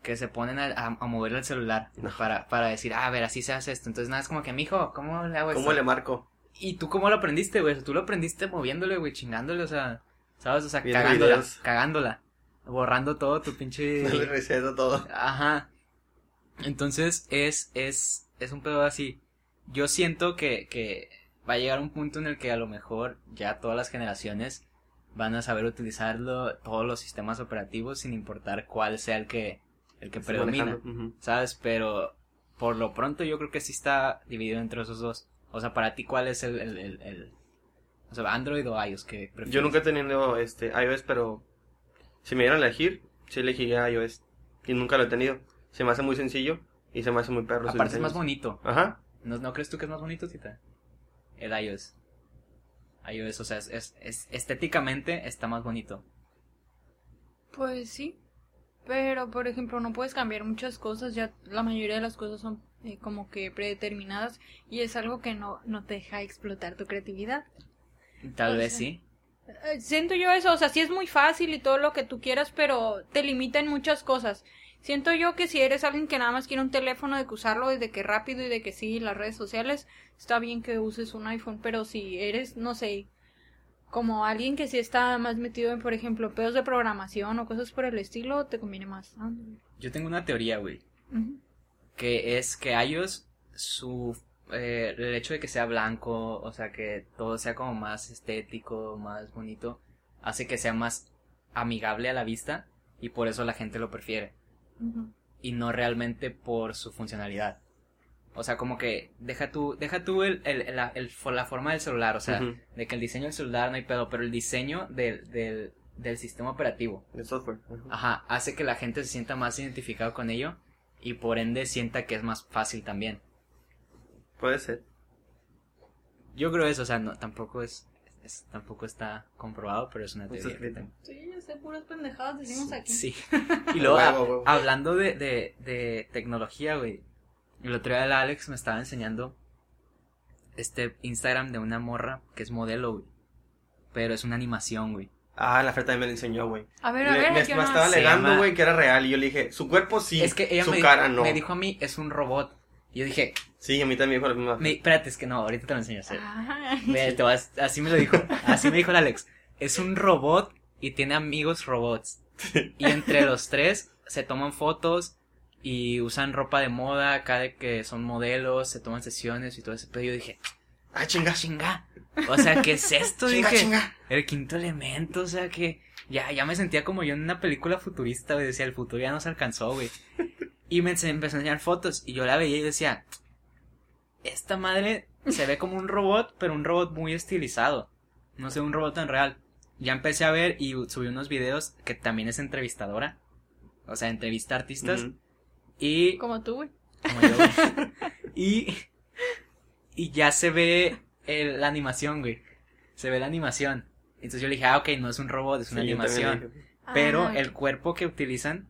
C: que se ponen a, a, a mover el celular
A: No.
C: para, para decir, ah, a ver, así se hace esto. Entonces, nada, es como que, mijo, ¿cómo le hago esto?
A: ¿Cómo le marco?
C: ¿Y tú cómo lo aprendiste, güey? Tú lo aprendiste moviéndole, güey, chingándole, o sea, ¿sabes? O sea,
A: Viendo
C: cagándola,
A: videos.
C: cagándola, borrando todo tu pinche...
A: Le receto todo.
C: Ajá. Entonces es, es, es un pedo así. Yo siento que, que va a llegar un punto en el que a lo mejor ya todas las generaciones van a saber utilizarlo, todos los sistemas operativos, sin importar cuál sea el que, el que predomina. ¿Sabes? Pero por lo pronto yo creo que sí está dividido entre esos dos. O sea, para ti, ¿cuál es el, el, el, el- o sea, Android o iOS que prefieres?
A: Yo nunca he tenido este iOS, pero si me dieran a elegir, sí elegiría iOS. Y nunca lo he tenido. Se me hace muy sencillo y se me hace muy perro.
C: Aparte es más bonito.
A: Ajá.
C: ¿No, ¿No crees tú que es más bonito, Tita? El iOS. iOS, o sea, es, es- es- estéticamente está más bonito.
B: Pues sí. Pero, por ejemplo, no puedes cambiar muchas cosas. Ya la mayoría de las cosas son eh, como que predeterminadas. Y es algo que no, no te deja explotar tu creatividad.
C: Tal
B: O
C: vez sí.
B: Eh, Siento yo eso. O sea, sí es muy fácil y todo lo que tú quieras, pero te limita en muchas cosas. Siento yo que si eres alguien que nada más quiere un teléfono de que usarlo y de que rápido y de que sí, las redes sociales, está bien que uses un iPhone. Pero si eres, no sé, como alguien que sí está más metido en, por ejemplo, pedos de programación o cosas por el estilo, te conviene más Android.
C: Yo tengo una teoría, güey. Que es que iOS, su. eh, el hecho de que sea blanco, o sea, que todo sea como más estético, más bonito, hace que sea más amigable a la vista y por eso la gente lo prefiere. Y no realmente por su funcionalidad. O sea, como que deja tú, deja tú el, el- la, el- la forma del celular, o sea, de que el diseño del celular no hay pedo, pero el diseño del, del, del sistema operativo,
A: El software. Ajá.
C: ajá, hace que la gente se sienta más identificado con ello y por ende sienta que es más fácil también.
A: Puede ser.
C: Yo creo eso, o sea, no, tampoco es, es- tampoco está comprobado, pero es una teoría que
A: escrito.
C: tengo.
B: Sí, ya sé, puras pendejadas decimos aquí.
C: Sí. y luego,
A: Huevo,
C: a-
A: huevo.
C: hablando de, de, de tecnología, güey. El otro día el Alex me estaba enseñando este Instagram de una morra que es modelo, güey. Pero es una animación, güey.
A: Ah, la oferta me lo enseñó, güey.
B: A ver, a ver,
A: me, estaba alegando, güey, que era real. Y yo le dije, su cuerpo sí,
C: es que ella
A: su
C: me,
A: cara
C: dijo,
A: no.
C: me dijo a mí, es un robot. Y yo dije,
A: Sí, a mí también me dijo la misma.
C: me- espérate, es que no, ahorita te lo enseño. sí.
B: Ah,
C: Ve, te vas- así me lo dijo. Así me dijo el Alex. Es un robot y tiene amigos robots. Y entre los tres se toman fotos y usan ropa de moda, cada que son modelos, se toman sesiones y todo ese pedo. Yo dije,
A: Ah, chinga.
C: chinga. O sea, ¿qué es esto?
A: Chinga,
C: dije,
A: chinga.
C: el quinto elemento, o sea que ya, ya me sentía como yo en una película futurista, güey. Decía, el futuro ya no se alcanzó, güey. Y me empezó a enseñar fotos y yo la veía y decía, esta madre se ve como un robot, pero un robot muy estilizado. No sé, un robot tan real. Ya empecé a ver y subí unos videos que también es entrevistadora. O sea, entrevista a artistas. Y
B: como tú, güey.
C: como yo, güey. y, y ya se ve el- la animación, güey. Se ve la animación. Entonces yo le dije, ah, ok, no es un robot, es una
A: Sí,
C: animación.
A: dije.
C: Pero
B: Ah,
C: el cuerpo que utilizan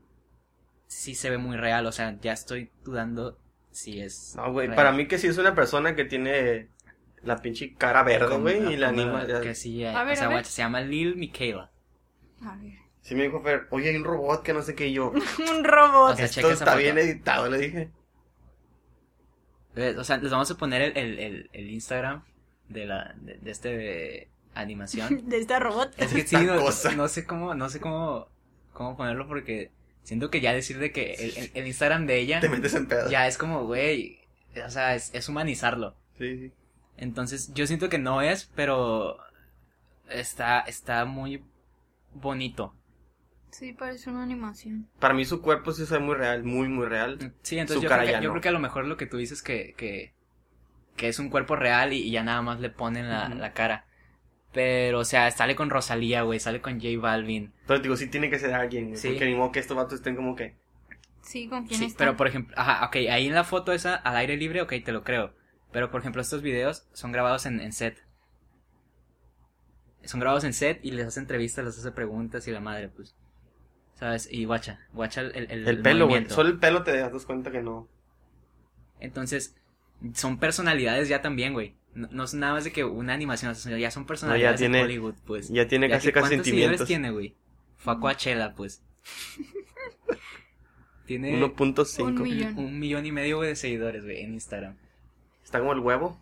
C: sí se ve muy real. O sea, ya estoy dudando si es.
A: No, güey,
C: real.
A: para mí que sí es una persona que tiene la pinche cara verde, güey, y la anima.
C: Que sí,
B: A ver,
C: o sea,
B: a ver.
C: guacha, se llama Lil Michaela.
B: A ver.
A: Sí me dijo Fer, oye, hay un robot que no sé qué y yo.
B: Un robot.
C: O sea,
A: Esto está
C: foto.
A: bien editado, le dije.
C: O sea, les vamos a poner el, el, el, el Instagram de la de, de este animación.
B: De este robot.
C: Es que sí, no,
A: cosa.
C: no sé cómo, no sé cómo, cómo ponerlo porque siento que ya decir de que el, el- el Instagram de ella
A: Te metes en pedo.
C: ya es como, güey, o sea, es, es humanizarlo.
A: Sí, sí.
C: Entonces, yo siento que no es, pero está, está muy bonito.
B: Sí, parece una animación.
A: Para mí su cuerpo sí se ve muy real, muy, muy real.
C: Sí, entonces
A: Su
C: yo,
A: cara
C: creo que,
A: ya
C: yo
A: no.
C: creo que a lo mejor lo que tú dices que, que, que es un cuerpo real y, y ya nada más le ponen la, la cara. Pero, o sea, sale con Rosalía, güey, sale con J Balvin.
A: Pero digo, sí tiene que ser alguien, güey,
C: Sí.
A: porque ni modo que estos vatos estén como que...
B: Sí, ¿con quién
C: Sí,
B: está?
C: pero por ejemplo, ajá, ok, ahí en la foto esa al aire libre, ok, te lo creo. Pero por ejemplo, estos videos son grabados en, en set. Son grabados en set y les hace entrevistas, les hace preguntas y la madre, pues. ¿Sabes? Y guacha, guacha el, el,
A: El pelo, güey. Solo el pelo te das cuenta que no.
C: Entonces, son personalidades ya también, güey. No, no es nada más de que una animación, o sea, ya son personalidades
A: tiene-
C: de Hollywood, pues.
A: Ya tiene
C: Ya
A: casi casi
C: ¿Cuántos
A: sentimientos.
C: tiene, güey? Fue a Coachella, pues. tiene
A: 1.5.
B: Un millón.
C: un millón y medio, güey, de seguidores, güey, en Instagram.
A: Está como el huevo.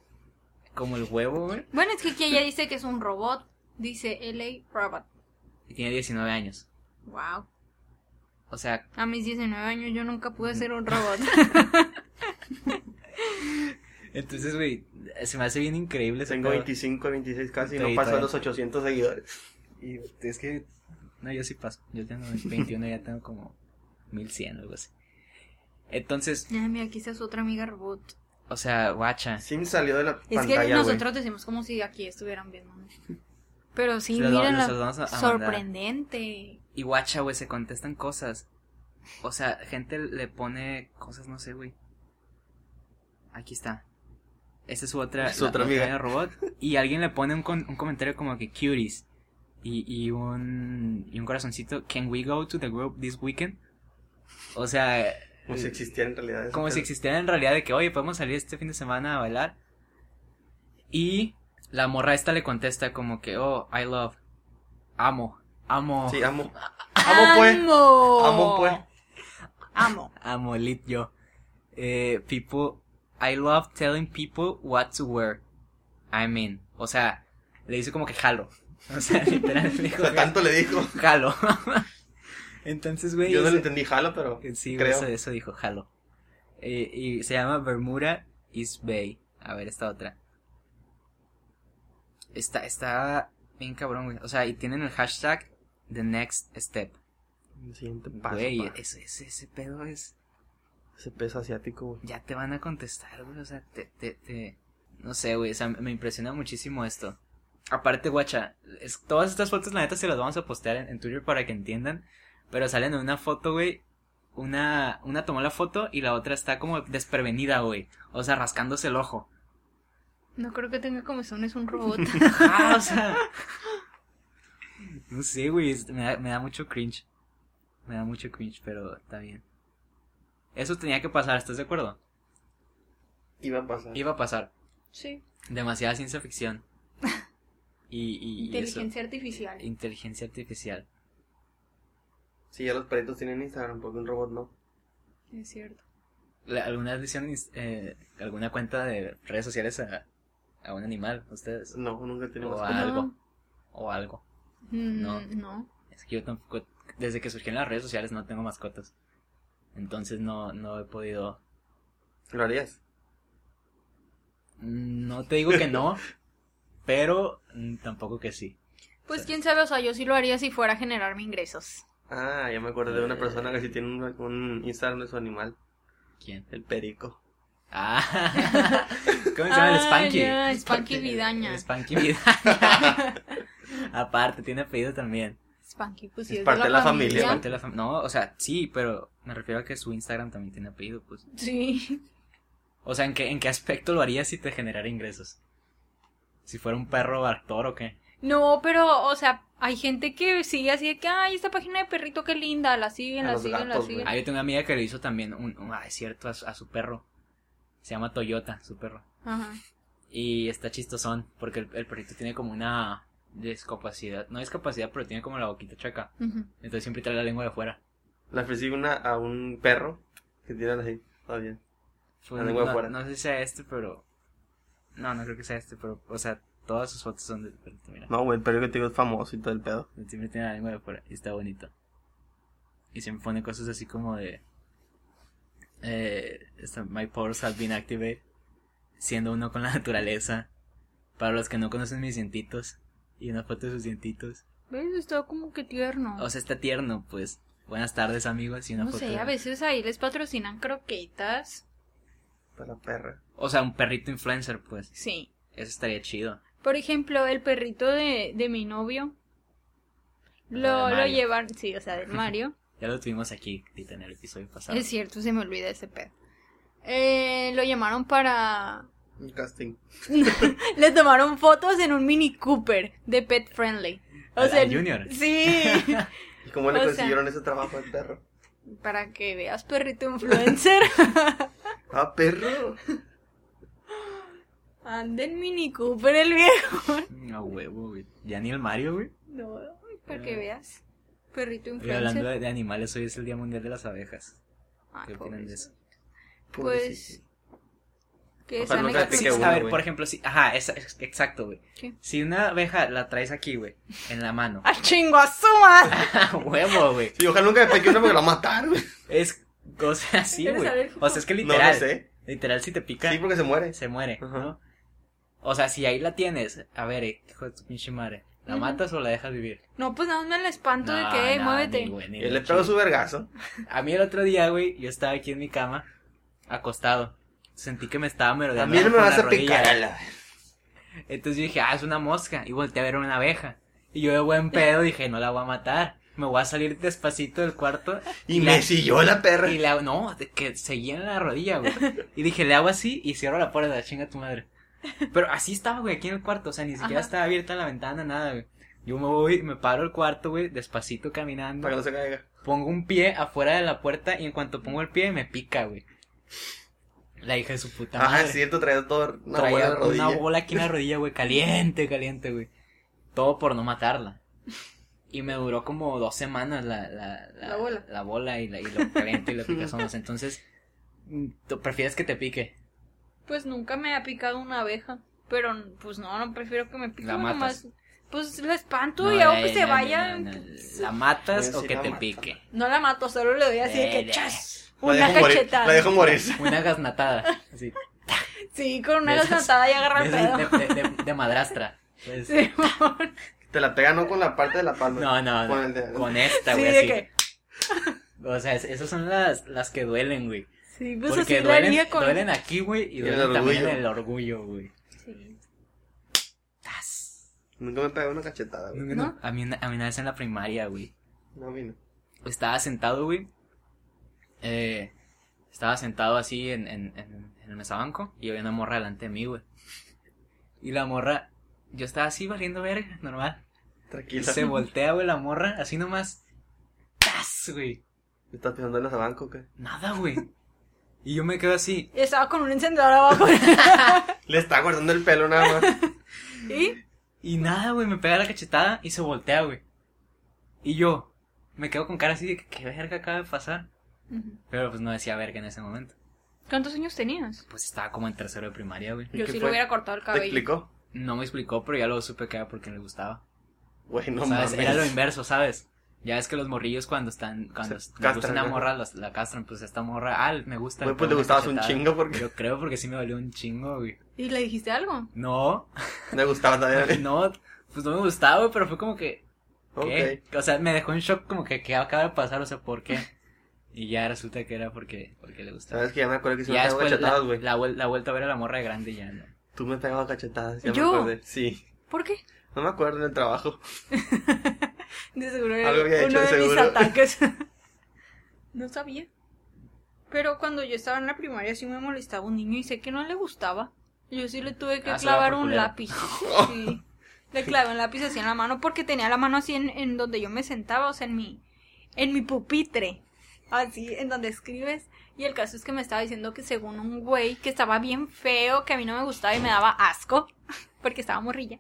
C: Como el huevo, güey.
B: Bueno, es que aquí ella dice que es un robot. Dice LA Robot.
C: Y tiene 19 años.
B: Wow.
C: O sea,
B: A mis 19 años yo nunca pude ser un robot.
C: entonces, güey, se me hace bien increíble.
A: Tengo
C: pedo.
A: 25, 26 casi y no paso a los 800 seguidores.
C: Y es que, no, yo sí paso. Yo tengo 21 y ya tengo como 1100 o algo así. Entonces,
B: Ay, mira, aquí está su otra amiga robot.
C: o sea, guacha.
A: Sim salió de la
B: Es que
A: pantalla, güey.
B: nosotros decimos como si aquí estuvieran viendo. Pero sí,
C: Se los va-
B: mírenla.
C: se los vamos a- a
B: Sorprendente.
C: Y guacha, güey, se contestan cosas. O sea, gente le pone cosas, no sé, güey. Aquí está. Esta es su otra,
A: Su otra
C: la- la
A: amiga.
C: de robot. Y alguien le pone un, con- un comentario como que cuties. Y, y un, y un corazoncito. Can we go to the group this weekend? O sea,
A: Como si existiera en realidad.
C: como si existiera en realidad de que, oye, podemos salir este fin de semana a bailar. Y la morra esta le contesta como que, oh, I love. Amo. Amo.
A: Sí, amo. Amo, pues.
B: Amo.
A: Amo, pues.
B: Amo.
C: Amo lit yo. Eh, people, I love telling people what to wear. I mean, o sea, le dice como que jalo. O sea, literal le
A: O
C: dijo
A: sea, tanto le dijo.
C: jalo. Entonces, güey.
A: Yo no
C: ese-
A: lo entendí, jalo, pero.
C: Sí, güey,
A: creo.
C: eso, eso dijo jalo. Eh, y se llama Bermuda East Bay. A ver, esta otra. Está, está bien cabrón, güey. O sea, y tienen el hashtag The Next Step.
A: El siguiente paso.
C: Güey,
A: pa.
C: ese, ese, ese pedo es...
A: Ese peso asiático, güey.
C: ya te van a contestar, güey. O sea, te, te, te... No sé, güey. O sea, me impresiona muchísimo esto. Aparte, guacha, es- todas estas fotos, la neta, se las vamos a postear en, en Twitter para que entiendan. Pero salen en una foto, güey. Una, una tomó la foto y la otra está como desprevenida, güey. O sea, rascándose el ojo.
B: No creo que tenga comezón, es un robot.
C: Ah, o sea. No sé, güey. es- Me da, me da mucho cringe. Me da mucho cringe, pero está bien. Eso tenía que pasar, ¿estás de acuerdo?
A: Iba a pasar.
C: Iba a pasar.
B: sí.
C: Demasiada ciencia ficción. Y,
B: Inteligencia artificial.
C: Inteligencia artificial.
A: Sí, ya los perritos tienen Instagram, porque un robot no.
B: Es cierto.
C: ¿Alguna vez hicieron eh, alguna cuenta de redes sociales a, a un animal, ustedes?
A: No, nunca tenemos.
C: O algo. O algo.
B: Mm,
C: No.
B: no.
C: Es que yo tampoco, desde que surgieron las redes sociales no tengo mascotas. Entonces no, no he podido...
A: ¿Lo harías?
C: No te digo que no, pero mm, tampoco que sí.
B: Pues quién sabe, o sea, yo sí lo haría si fuera a generarme ingresos.
A: Ah, ya me acordé de una persona que sí tiene un, un Instagram de su animal.
C: ¿Quién?
A: El perico.
C: Ah, ¿cómo se llama el
B: Ah,
C: Spanky?
B: Spanky Vidaña.
C: El Spanky Vidaña. Aparte, tiene apellido también.
B: Spanky, pues sí,
A: Es
B: es,
A: parte
B: de la,
A: de la familia,
B: familia.
C: Parte de la fam- no, o sea, sí, pero me refiero a que su Instagram también tiene apellido, pues.
B: Sí.
C: O sea, ¿en qué, en qué aspecto lo harías si te generara ingresos? Si fuera un perro actor o qué.
B: No, pero, o sea, Hay gente que sigue así de que, ay, esta página de perrito, qué linda, la siguen,
A: A
B: la siguen, la siguen.
C: Ah, yo tengo una amiga que le hizo también un, un- ah, es cierto, a su, a su perro. Se llama Toyota, su perro.
B: Ajá.
C: Y está chistosón, porque el, el perrito tiene como una discapacidad. No discapacidad, pero tiene como la boquita chueca.
B: ujú.
C: Entonces siempre trae la lengua de fuera.
A: Le ofrecí una a un perro que tiene así. Está bien.
C: Pues,
A: La lengua de
C: no,
A: fuera.
C: no sé si sea este, pero... No, no creo que sea este, pero... O sea, todas sus fotos son del perrito, mira.
A: No, güey, el perro que te digo es famoso y todo el pedo.
C: Siempre tiene la lengua de fuera y está bonito. Y siempre pone cosas así como de... Eh, esta, my powers have been activated. Siendo uno con la naturaleza. Para los que no conocen mis dientitos. Y una foto de sus dientitos.
B: ¿Ves? Está como que tierno.
C: O sea, está tierno, pues. Buenas tardes, amigos. Y una
B: no
C: foto.
B: sé,
C: de-
B: a veces ahí les patrocinan croquetas.
A: Para perra.
C: O sea, un perrito influencer, pues.
B: Sí.
C: Eso estaría chido.
B: Por ejemplo, el perrito de, de mi novio.
C: De
B: Lo, lo llevan, sí, o sea, del Mario.
C: Ya lo tuvimos aquí, Tita, en el episodio pasado.
B: es cierto, se me olvida ese pedo. Eh, lo llamaron para...
A: Un casting.
B: Le tomaron fotos en un Mini Cooper de Pet Friendly. O
C: ¿Al-
B: sea,
C: Junior?
B: Sí.
A: ¿Y cómo le
B: O sea-
A: consiguieron ese trabajo al perro?
B: para que veas perrito influencer.
A: Ah, perro.
B: Anda en Mini Cooper el viejo.
C: No huevo, güey. Ya ni el Mario, güey.
B: No, para que veas. Perrito
C: Y hablando
B: influencer.
C: de, animales, hoy es el Día Mundial de las Abejas.
B: Ay,
C: ¿Qué opinan de eso?
B: Pues. Que
A: Ojalá nunca te pique
C: Sí, a ver, por ejemplo, sí, ajá, es, es- exacto, güey. Si una abeja la traes aquí, güey, en la mano.
B: ¡A chingo a su madre!
C: huevo, güey.
A: Sí, ojalá nunca me pegue uno porque lo va a matar, güey.
C: Es cosa así,
B: ¿Eres
C: güey. O sea, es que
A: No
C: literal.
A: lo sé.
C: Literal, si te pica,
A: Sí, porque se muere.
C: se muere,
A: Ajá.
C: ¿no? O sea, si ahí la tienes, a ver, eh, hijo de tu pinche madre, ¿la matas o la dejas vivir?
B: No, pues nada más me la espanto de
C: No,
B: que, "Ey,
C: no,
B: muévete.
C: ni güey, ni
A: Y le pego su vergazo.
C: A mí el otro día, güey, yo estaba aquí en mi cama, acostado. Sentí que me estaba merodeando.
A: También me vas
C: la
A: a picar la...
C: Entonces yo dije, ah, es una mosca. Y volteé a ver una abeja. Y yo de buen pedo dije, no la voy a matar. Me voy a salir despacito del cuarto.
A: Y
C: la-
A: me siguió la perra.
C: Y le hago, no, de que seguía en la rodilla, güey. Y dije, le hago así y cierro la puerta, chinga tu madre. Pero así estaba, güey, aquí en el cuarto. O sea, ni siquiera
B: Ajá.
C: estaba abierta la ventana, nada, güey. Yo me voy, me paro al cuarto, güey, despacito caminando.
A: Para que no se caiga.
C: Pongo un pie afuera de la puerta y en cuanto pongo el pie me pica, güey. La hija de su puta
A: Ah,
C: madre.
A: es cierto, traía todo una
C: Traía
A: rodilla.
C: una bola aquí en la rodilla, güey, caliente, caliente, güey. Todo por no matarla. Y me duró como dos semanas la, la,
B: La bola.
C: la bola y, la, y lo caliente y lo picazón. Entonces, ¿tú prefieres que te pique?
B: Pues nunca me ha picado una abeja. Pero, pues no, no prefiero que me pique
C: La matas.
B: más. Pues la espanto
C: No,
B: y hago que se
C: no, no,
B: vaya.
C: no,
B: No,
C: no. ¿La matas o que
A: la
C: te
A: mato.
C: pique?
B: la mato, solo le doy así de
C: Eh,
B: que
C: ya.
A: La
B: Una
A: dejo morir.
B: cachetada.
A: La dejo morirse.
C: Una gasnatada. Así.
B: Sí, con una gasnatada y agarra
C: De,
B: el pedo.
C: de, de- de- de madrastra. Pues,
B: Sí,
A: Te la pega no con la parte de la palma.
C: No, no,
A: Con
C: no. Con esta,
B: sí,
C: güey.
B: de
C: así.
B: que.
C: O sea, es- esas son las, las que duelen, güey.
B: Sí, pues
C: Porque
B: así la
C: duelen,
B: con.
C: duelen aquí, güey, y
A: Y en el
C: duelen también en el orgullo, güey.
B: Sí.
C: Tas.
A: Nunca me pegó una cachetada, güey.
C: No,
B: ¿No?
C: A mí, a mí una vez en la primaria, güey.
A: No, a mí no.
C: Estaba sentado, güey. Eh, estaba sentado así en, en, en, en el mesabanco y había una morra delante de mí, güey. Y la morra, yo estaba así valiendo verga, normal. Y
A: Tranquila.
C: se voltea, güey, la morra, así nomás. ¡Tas, güey!
A: ¿Estás pensando en los abancos o qué?
C: Nada, güey. Y yo me quedo así.
B: Estaba con un encendedor abajo.
A: Le está guardando el pelo nada más.
B: ¿Y?
C: Y nada, güey, me pega la cachetada y se voltea, güey. Y yo me quedo con cara así de que qué verga acaba de pasar. Pero pues no decía verga en ese momento.
B: ¿Cuántos años tenías?
C: Pues estaba como en tercero de primaria, güey.
A: ¿Y
B: Yo sí
A: fue?
B: le hubiera cortado el
A: ¿Te
B: cabello.
A: explicó?
C: No me explicó, pero ya luego supe que era porque le gustaba.
A: Güey, no
C: ¿Sabes?
A: mames.
C: Era lo inverso, ¿sabes? Ya es que los morrillos cuando están, cuando
A: Se
C: les gusta
A: castran,
C: una
A: ¿no?
C: morra, los- la castran, pues esta morra, ah, me gusta.
A: Güey, pues le gustabas un chingo porque
C: Yo creo porque sí me dolió un chingo, güey.
B: ¿Y le dijiste algo?
C: No,
A: me gustaba también.
C: no, pues no me gustaba, güey, pero fue como que,
A: Ok.
C: ¿Qué? O sea, me dejó en shock como que qué acaba de pasar, o sea, ¿por qué? Y ya resulta que era porque, porque le gustaba.
A: Sabes que ya me acuerdo que se me cachetadas, güey.
C: la, la vuelta a ver a la morra de grande ya no.
A: Tú me pegabas cachetadas, ya
B: ¿Yo?
A: me acordé. Sí.
B: ¿Por qué?
A: No me acuerdo en el trabajo.
B: De seguro
A: Algo había
B: era
A: hecho,
B: uno de mis ataques. no sabía. Pero cuando yo estaba en la primaria sí me molestaba un niño y sé que no le gustaba. Yo sí le tuve que
C: Ah,
B: clavar un lápiz. Sí. Le clavé un lápiz así en la mano porque tenía la mano así en, en donde yo me sentaba, o sea, en mi, en mi pupitre. Así, en donde escribes. Y el caso es que me estaba diciendo que según un güey que estaba bien feo, que a mí no me gustaba y me daba asco, porque estaba morrilla.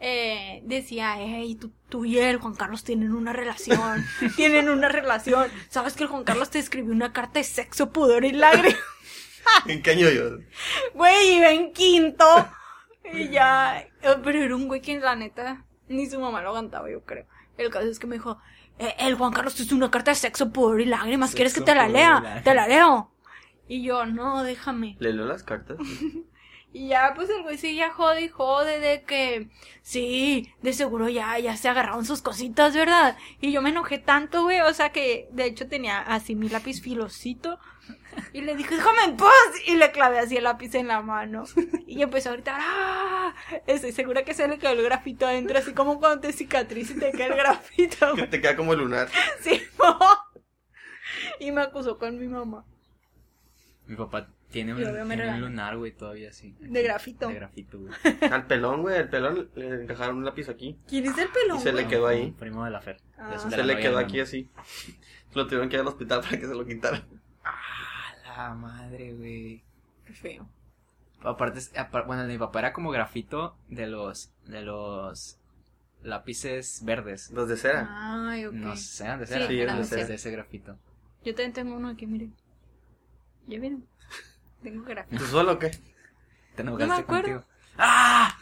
B: eh, decía, hey, tú, tú y él, Juan Carlos, tienen una relación. tienen una relación. ¿Sabes que el Juan Carlos te escribió una carta de sexo, pudor y lágrimas?
A: ¿En qué año yo?
B: Güey, iba en quinto. Y ya. eh, Pero era un güey que la neta ni su mamá lo aguantaba, yo creo. El caso es que me dijo: "Eh, El Juan Carlos hizo una carta de sexo, pudor y lágrimas. ¿Quieres que te la lea? Te la leo. Y yo, no, déjame.
A: ¿Le leo las cartas?
B: Y ya, pues el güey seguía jode y jode de que, sí, de seguro ya, ya se agarraron sus cositas, ¿verdad? Y yo me enojé tanto, güey, o sea que, de hecho tenía así mi lápiz filosito. Y le dije, déjame en paz. Y le clavé así el lápiz en la mano. Y empezó a gritar, ¡ah! Estoy segura que se le quedó el grafito adentro, así como cuando te cicatriz y te queda el grafito,
A: Que te queda como lunar.
B: Sí, Y me acusó con mi mamá.
C: Mi papá tiene un, tiene lunar, güey, todavía así.
B: De grafito.
C: De grafito, güey.
A: Al pelón, güey. Al pelón le encajaron un lápiz aquí.
B: ¿Quién es el pelón?
A: Y se le quedó ahí.
C: Primo de la Fer.
B: Ah.
C: De
A: Se
C: la
A: le quedó aquí así. Lo tuvieron que ir al hospital para que se lo quitaran.
C: A la madre, güey.
B: Qué feo.
C: Aparte, bueno, el de mi papá era como grafito de los, de los lápices verdes.
A: Los de cera.
B: Ay, ok.
C: No sé, eran de cera.
A: Sí,
B: eran
A: de cera.
C: de ese grafito.
B: Yo también tengo uno aquí, miren. ¿Ya vieron? Tengo grafito.
A: ¿Tú solo o qué?
C: ¿Te
B: me
C: enojaste
B: acuerdo.
C: contigo? ¡Ah!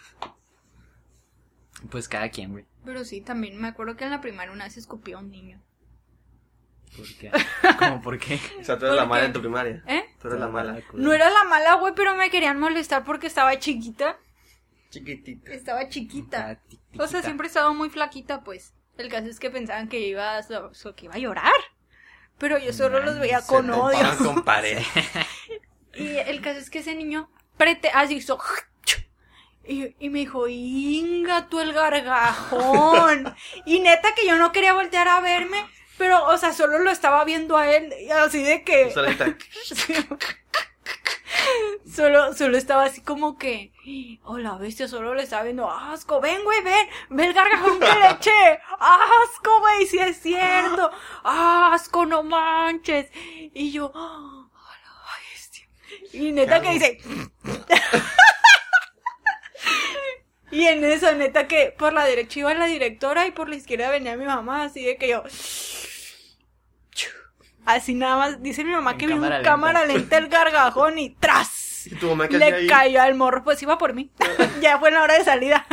C: Pues cada quien, güey.
B: Pero sí, también me acuerdo que en la primaria una vez escupió a un niño.
C: ¿Por qué? ¿Cómo por qué?
A: O sea, tú eres la
B: ¿Por
A: mala en tu primaria.
B: ¿Eh?
A: Tú eres la mala.
B: No era la mala, güey, pero me querían molestar porque estaba chiquita.
A: Chiquitita.
B: Estaba chiquita. O sea, siempre estaba muy flaquita, pues. El caso es que pensaban que iba a, que iba a llorar. Pero yo solo los veía
A: Se
B: con odio.
A: con pared.
B: Y el caso es que ese niño prete así hizo y, y me dijo, Inga, tú el gargajón. y neta que yo no quería voltear a verme, pero, o sea, solo lo estaba viendo a él, así de que...
A: Solo
B: solo, estaba así como que, hola bestia, solo le estaba viendo, asco, ven güey, ven, ve el gargajón que le eché, asco güey, si es cierto, asco, no manches. Y yo, "Ah, hola bestia. Y neta que dice, y en eso, neta que por la derecha iba la directora y por la izquierda venía mi mamá, así de que yo, así nada más, dice mi mamá
C: En
B: que vio
C: cámara
B: cámara lenta el gargajón y tras.
A: ¿Y tu mamá qué hacía
B: Le
A: ahí?
B: cayó al morro, pues iba por mí. ya fue en la hora de salida.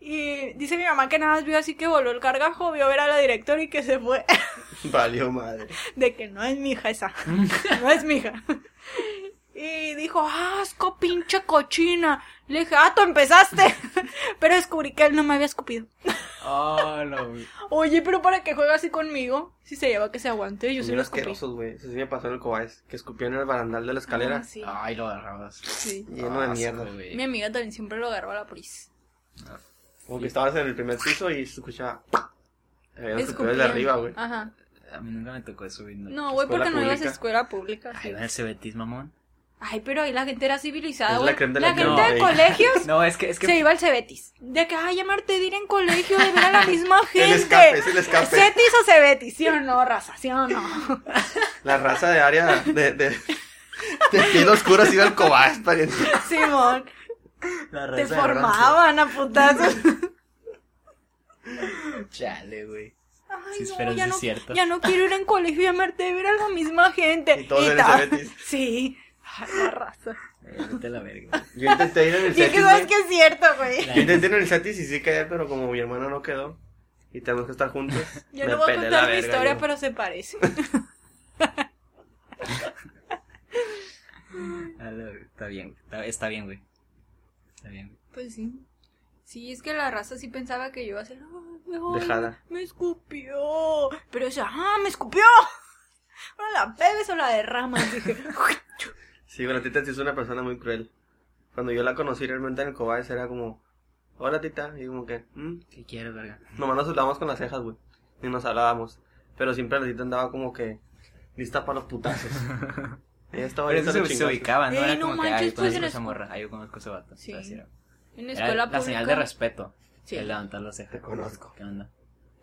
B: y dice mi mamá que nada más vio así que voló el cargajo, vio ver a la directora y que se fue.
A: Valió madre.
B: de que no es mi hija esa. no es mi hija. Y dijo, asco, pinche cochina. Le dije, ah, tú empezaste. pero descubrí que él no me había escupido.
C: Oh, no, güey.
B: Oye, pero ¿para qué juega así conmigo? Si se lleva que se aguante, yo sí
A: Son
B: lo escupí.
A: asquerosos, güey. Eso sí me pasó en el Cobáez. Que escupió en el barandal de la escalera.
B: Ah, sí.
C: Ay, lo agarrabas.
B: sí.
A: Lleno de mierda.
C: güey.
B: Mi amiga también siempre lo agarró a la pris.
A: Como que estabas en el primer piso y se escuchaba. Escupidos de arriba, güey.
B: Ajá.
C: A mí nunca me tocó eso, güey. no.
B: No, güey, porque no ibas a escuela pública. sí.
C: Ay, va el cebetis, mamón.
B: Ay, pero ahí la gente era civilizada,
A: Es la crema de
B: La
A: la
B: gente
C: crema,
B: de colegios
C: No, es que, es que.
B: se iba al Cebetis. De que, ay, llamarte de ir en colegio, de ver a la misma gente.
A: escape, es el escape.
B: ¿Cetis o Cebetis? ¿Sí o no, raza? ¿Sí o no?
A: La raza de área de, de, de piel oscura se iba al Cobáez, pariente.
B: Simón,
C: La
B: te
C: raza de
B: formaban a putazos.
C: Chale, güey.
B: Ay,
C: Sí,
B: no,
C: pero es
B: ya no, ya no quiero ir en colegio y llamarte de ver a la misma gente.
A: Y todos en el
B: ta-
A: Cebetis.
B: Sí. La raza.
C: Vete a la verga.
A: Yo intenté ir en el
B: es que sabes que es cierto, güey.
A: Yo intenté ir en el Cetis y sí quedé, pero como mi hermana no quedó. Y tenemos que estar juntos.
B: Yo no voy a contar mi historia,
A: yo.
B: pero se parece.
C: Está bien, güey. Está, está bien, güey. Está bien, güey.
B: Pues sí. Sí, es que la raza sí pensaba que yo iba a ser. "Ay, mejor
A: Dejada.
B: Me escupió. Pero decía, ah, me escupió. Ahora la bebes o la derramas. Dije,
A: Sí, bueno, tita sí es una persona muy cruel. Cuando yo la conocí realmente en el Cobáez era como, hola tita, y como que, "Mm".
C: ¿Qué quieres, verga?
A: nomás nos hablábamos con las cejas, güey, ni nos hablábamos. Pero siempre la tita andaba como que lista para los putazos. Ella estaba
C: Pero eso se,
A: de
C: se ¿no?
B: Ey,
C: Era
B: no
C: como que,
B: manches,
C: ay, yo
B: pues
C: conozco esa morra, ay, yo conozco ese vato.
B: Sí.
C: Así era.
B: En
C: Era
B: escuela
C: la
B: pública.
C: señal de respeto.
B: Sí.
C: El levantar la ceja.
A: Te conozco.
C: ¿Qué onda?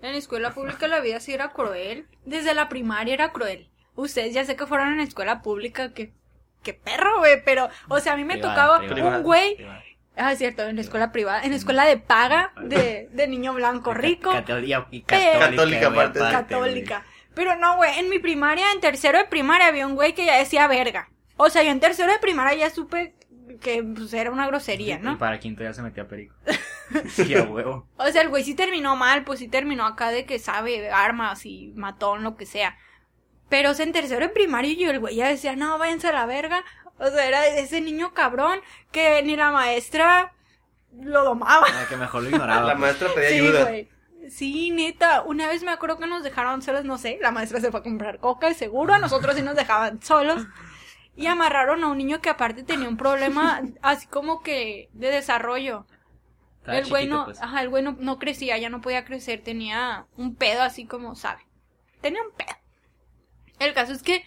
B: En escuela pública la vida sí era cruel. Desde la primaria era cruel. Ustedes ya sé que fueron en escuela pública, que, que perro, güey. Pero, o sea, a mí me
C: Privada,
B: tocaba
A: privada.
B: un güey.
C: Privada.
B: Ah, es cierto, en la escuela privada. En la escuela de paga, de, de niño blanco rico.
C: Católica, y
B: Pero-
A: Católica, aparte.
B: católica. Pero no, güey, en mi primaria, en tercero de primaria, había un güey que ya decía verga. O sea, yo en tercero de primaria ya supe que pues, era una grosería,
C: Y
B: ¿no?
C: para quinto ya se metía perico. sí, a huevo.
B: O sea, el güey sí terminó mal, pues sí terminó acá de que sabe armas y matón, lo que sea. Pero o sea, en tercero de primaria yo el güey ya decía, no, váyanse a la verga. O sea, era ese niño cabrón que ni la maestra lo domaba.
C: Ah, que mejor lo ignoraba.
A: La maestra pedía
B: Sí,
A: ayuda.
B: güey. Sí, neta. Una vez me acuerdo que nos dejaron solos, no sé, la maestra se fue a comprar coca, seguro, a nosotros sí nos dejaban solos. Y amarraron a un niño que aparte tenía un problema así como que de desarrollo.
C: Estaba
B: el güey no,
C: pues.
B: ajá, el güey no, no crecía, ya no podía crecer, tenía un pedo así como, ¿sabe? Tenía un pedo. El caso es que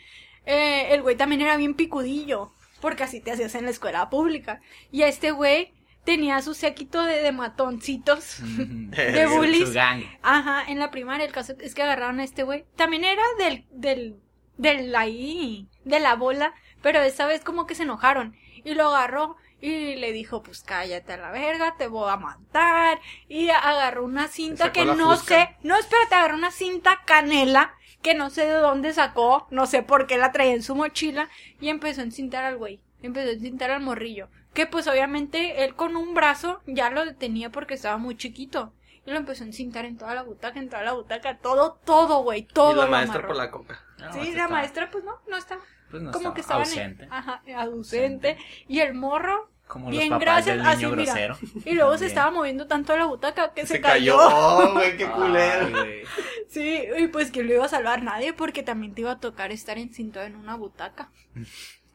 B: eh, el güey también era bien picudillo, porque así te hacías en la escuela pública. Y a este güey tenía su séquito de, de matoncitos.
C: Mm,
B: de bullies.
C: Su gang.
B: Ajá, en la primaria el caso es que agarraron a este güey. También era del, del, del ahí, de la bola, pero esta vez como que se enojaron. Y lo agarró y le dijo, pues cállate a la verga, te voy a matar. Y agarró una cinta que no
A: fusca.
B: sé, no, espérate, agarró una cinta canela que no sé de dónde sacó, no sé por qué la traía en su mochila y empezó a encintar al güey, empezó a encintar al morrillo. Que pues obviamente él con un brazo ya lo detenía porque estaba muy chiquito. Y lo empezó a encintar en toda la butaca, en toda la butaca, todo, todo, güey, todo.
A: y la maestra
B: amarró.
A: por la coca.
C: No,
B: Sí, la
C: estaba-
B: maestra pues no, no estaba.
C: Pues no
B: como
C: estaba
B: que estaba
C: ausente.
B: Ajá, ausente. Y el morro,
C: Como los
B: bien
C: papás
B: gracias,
C: del
B: así mira.
C: grosero.
B: Y luego se estaba moviendo tanto la butaca que se,
A: Se
B: cayó.
A: cayó. Güey, qué culero.
C: güey.
B: Sí, y pues que lo iba a salvar nadie porque también te iba a tocar estar encintado en una butaca.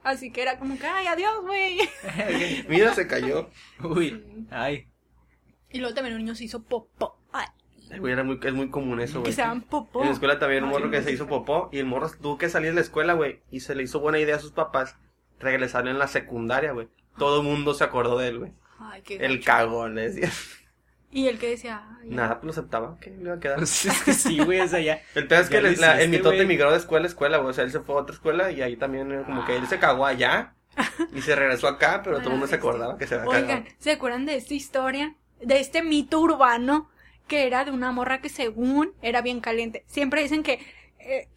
B: Así que era como que, ay, adiós, güey.
A: Mira, se cayó.
C: Uy, ay.
B: Y luego también un niño se hizo popó. Ay,
A: güey, era muy, es muy común eso,
B: que
A: güey.
B: se dan popó.
A: En la escuela también un morro que se hizo popó y el morro tuvo que salir de la escuela, güey. Y se le hizo buena idea a sus papás regresarle en la secundaria, güey. Todo el mundo se acordó de él, güey.
B: Ay, qué
A: El
B: gacho.
A: cagón, le decía.
B: Y el que decía, ay,
A: Nada, pues lo aceptaba. ¿Qué le iba a quedar?
C: Pues es que sí, güey, o sea, ya.
A: El peor es que
C: Ya
A: le- la- el
C: hiciste,
A: mitote
C: güey.
A: migró de escuela a escuela, güey. O sea, él se fue a otra escuela y ahí también eh, como que él se cagó allá y se regresó acá, pero todo el mundo se acordaba que se había
B: Oigan,
A: cagado.
B: ¿se acuerdan de esta historia? De este mito urbano que era de una morra que según era bien caliente. Siempre dicen que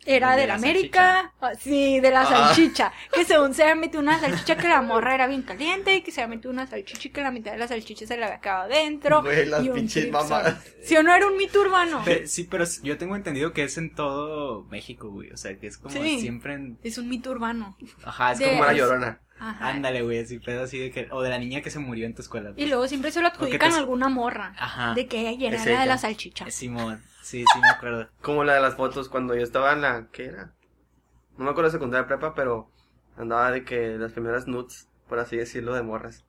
B: era
C: De
B: de
C: la
B: la América, ah, sí, de la
A: Ah.
B: salchicha, que según se había metido una salchicha que la morra era bien caliente y que se había metido una salchicha y que la mitad de la salchicha se le había quedado dentro.
A: Güey, las pinches mamadas.
B: ¿Sí o no era un mito urbano?
C: Sí, pero yo tengo entendido que es en todo México, güey. O sea, que es como
B: Sí.
C: siempre en.
B: Es un mito urbano.
C: Ajá, es
B: De-
C: como.
A: La llorona.
B: Ajá.
C: Ándale, güey, así, pedo así de que. O de la niña que se murió en tu escuela.
B: Y
C: pues.
B: luego siempre se lo adjudican
C: te-
B: a alguna morra.
C: Ajá.
B: De que ella era la de la salchicha.
C: Eh, Simón, sí, sí me acuerdo.
A: Como la de las fotos cuando yo estaba en la... ¿Qué era? No me acuerdo de secundaria prepa, pero andaba de que las primeras nudes, por así decirlo, de morras.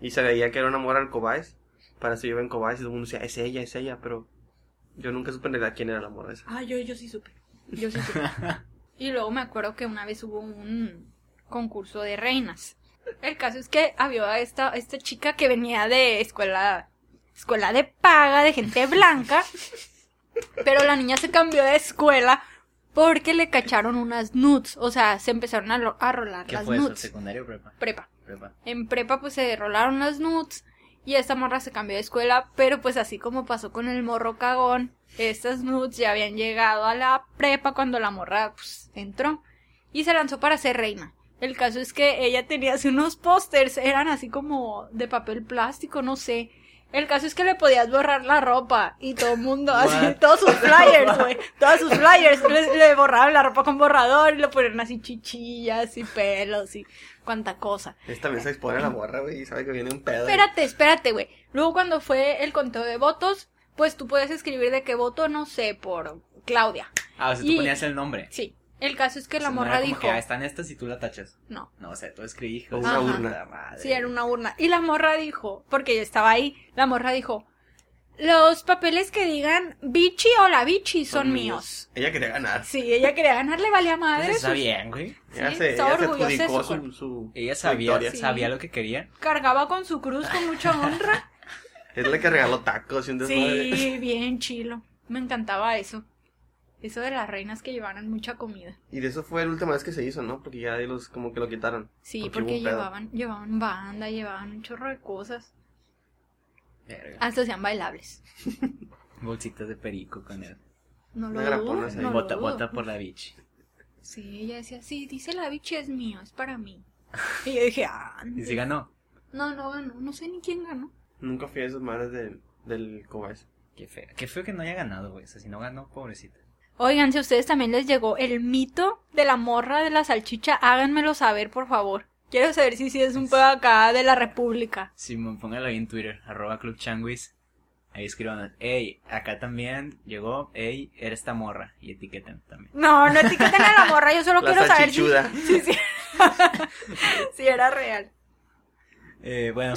A: Y se veía que era una morra en Cobáis. Para eso yo iba en Cobáis y todo el mundo decía, es ella, es ella, pero yo nunca supe en realidad quién era la morra esa.
B: Ah, yo, yo sí supe. Yo sí supe. y luego me acuerdo que una vez hubo un concurso de reinas. El caso es que había esta, esta chica que venía de escuela, escuela de paga, de gente blanca. Pero la niña se cambió de escuela porque le cacharon unas nudes. O sea, se empezaron a, lo- a rolar
C: ¿Qué
B: las
C: fue eso?
B: nudes.
C: ¿Secundario o prepa?
B: Prepa.
C: Prepa.
B: En prepa pues se rolaron las nudes y esta morra se cambió de escuela, pero pues así como pasó con el morro cagón, estas nudes ya habían llegado a la prepa cuando la morra pues entró y se lanzó para ser reina. El caso es que ella tenía así unos pósters, eran así como de papel plástico, no sé. El caso es que le podías borrar la ropa y todo el mundo, así,
C: What?
B: todos sus flyers, güey, todos sus flyers, le, le borraban la ropa con borrador y le ponían así chichillas y pelos y cuanta cosa.
A: Esta también se expone a la morra, güey, y sabe que viene un pedo.
B: Espérate, espérate, güey. Luego cuando fue el conteo de votos, pues tú puedes escribir de qué voto, no sé, por Claudia.
C: Ah, o sea, tú ponías el nombre.
B: Sí. El caso es que
C: O
B: la
C: sea,
B: morra
C: era como
B: dijo.
C: que ah, están estas y tú la tachas.
B: No.
C: No, o sea, tú escribí.
B: Una
A: urna.
C: Madre.
B: Sí, era una urna. Y la morra dijo, porque yo estaba ahí, la morra dijo, Los papeles que digan bichi o la bichi son,
A: Son
B: míos.
A: Ella quería ganar.
B: Sí, ella quería ganar, le valía madre.
C: Pues está
B: sus-
C: bien, güey.
A: Ella
B: Sí,
A: se, ella se
B: orgullosa de
A: adjudicó
B: su
A: su,
B: cuerpo.
A: su
C: Ella sabía.
B: Sí.
C: sabía lo que quería.
B: Cargaba con su cruz con mucha honra.
A: Es la que regaló tacos y un desmadre.
B: Sí, bien chilo. Me encantaba eso. Eso de las reinas que llevaran mucha comida.
A: Y de eso fue la última vez que se hizo, ¿no? Porque ya de los como que lo quitaron.
B: Sí, porque llevaban, llevaban banda, llevaban un chorro de cosas.
C: Verga.
B: Hasta hacían bailables.
C: Bolsitas de perico con él.
B: No lo dudo. no lo
C: bota,
B: dudo.
C: bota por la bichi.
B: Sí, ella decía, sí, dice la bichi es mío, es para mí. Y yo dije, ah,
C: Y si ganó.
B: no, no ganó, no sé ni quién ganó.
A: Nunca fui a esas madres del, del Cobas.
C: Qué feo. Qué feo que no haya ganado, güey. O sea, si no ganó, pobrecita.
B: Oigan, si a ustedes también les llegó el mito de la morra de la salchicha, háganmelo saber, por favor. Quiero saber si sí es un pedo acá de la República.
C: Simón, póngalo ahí en Twitter, arroba Club Changuis. Ahí escriban, hey, acá también llegó, hey, eres esta morra. Y etiqueten también.
B: No, no etiqueten a la morra, yo solo
A: La
B: quiero saber si, sí. si era real.
C: Eh, bueno.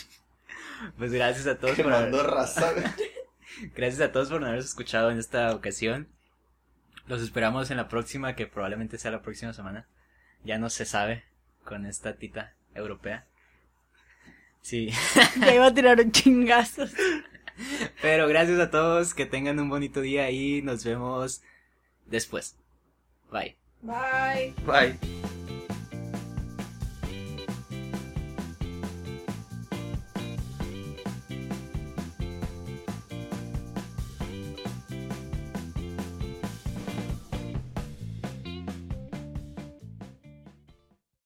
C: pues gracias a todos por haber-
A: Quemando raza.
C: Gracias a todos por habernos escuchado en esta ocasión. Los esperamos en la próxima, que probablemente sea la próxima semana. Ya no se sabe con esta tita europea. Sí,
B: Ya iba a tirar un chingazo.
C: pero gracias a todos, que tengan un bonito día y nos vemos después. Bye.
B: Bye.
A: Bye.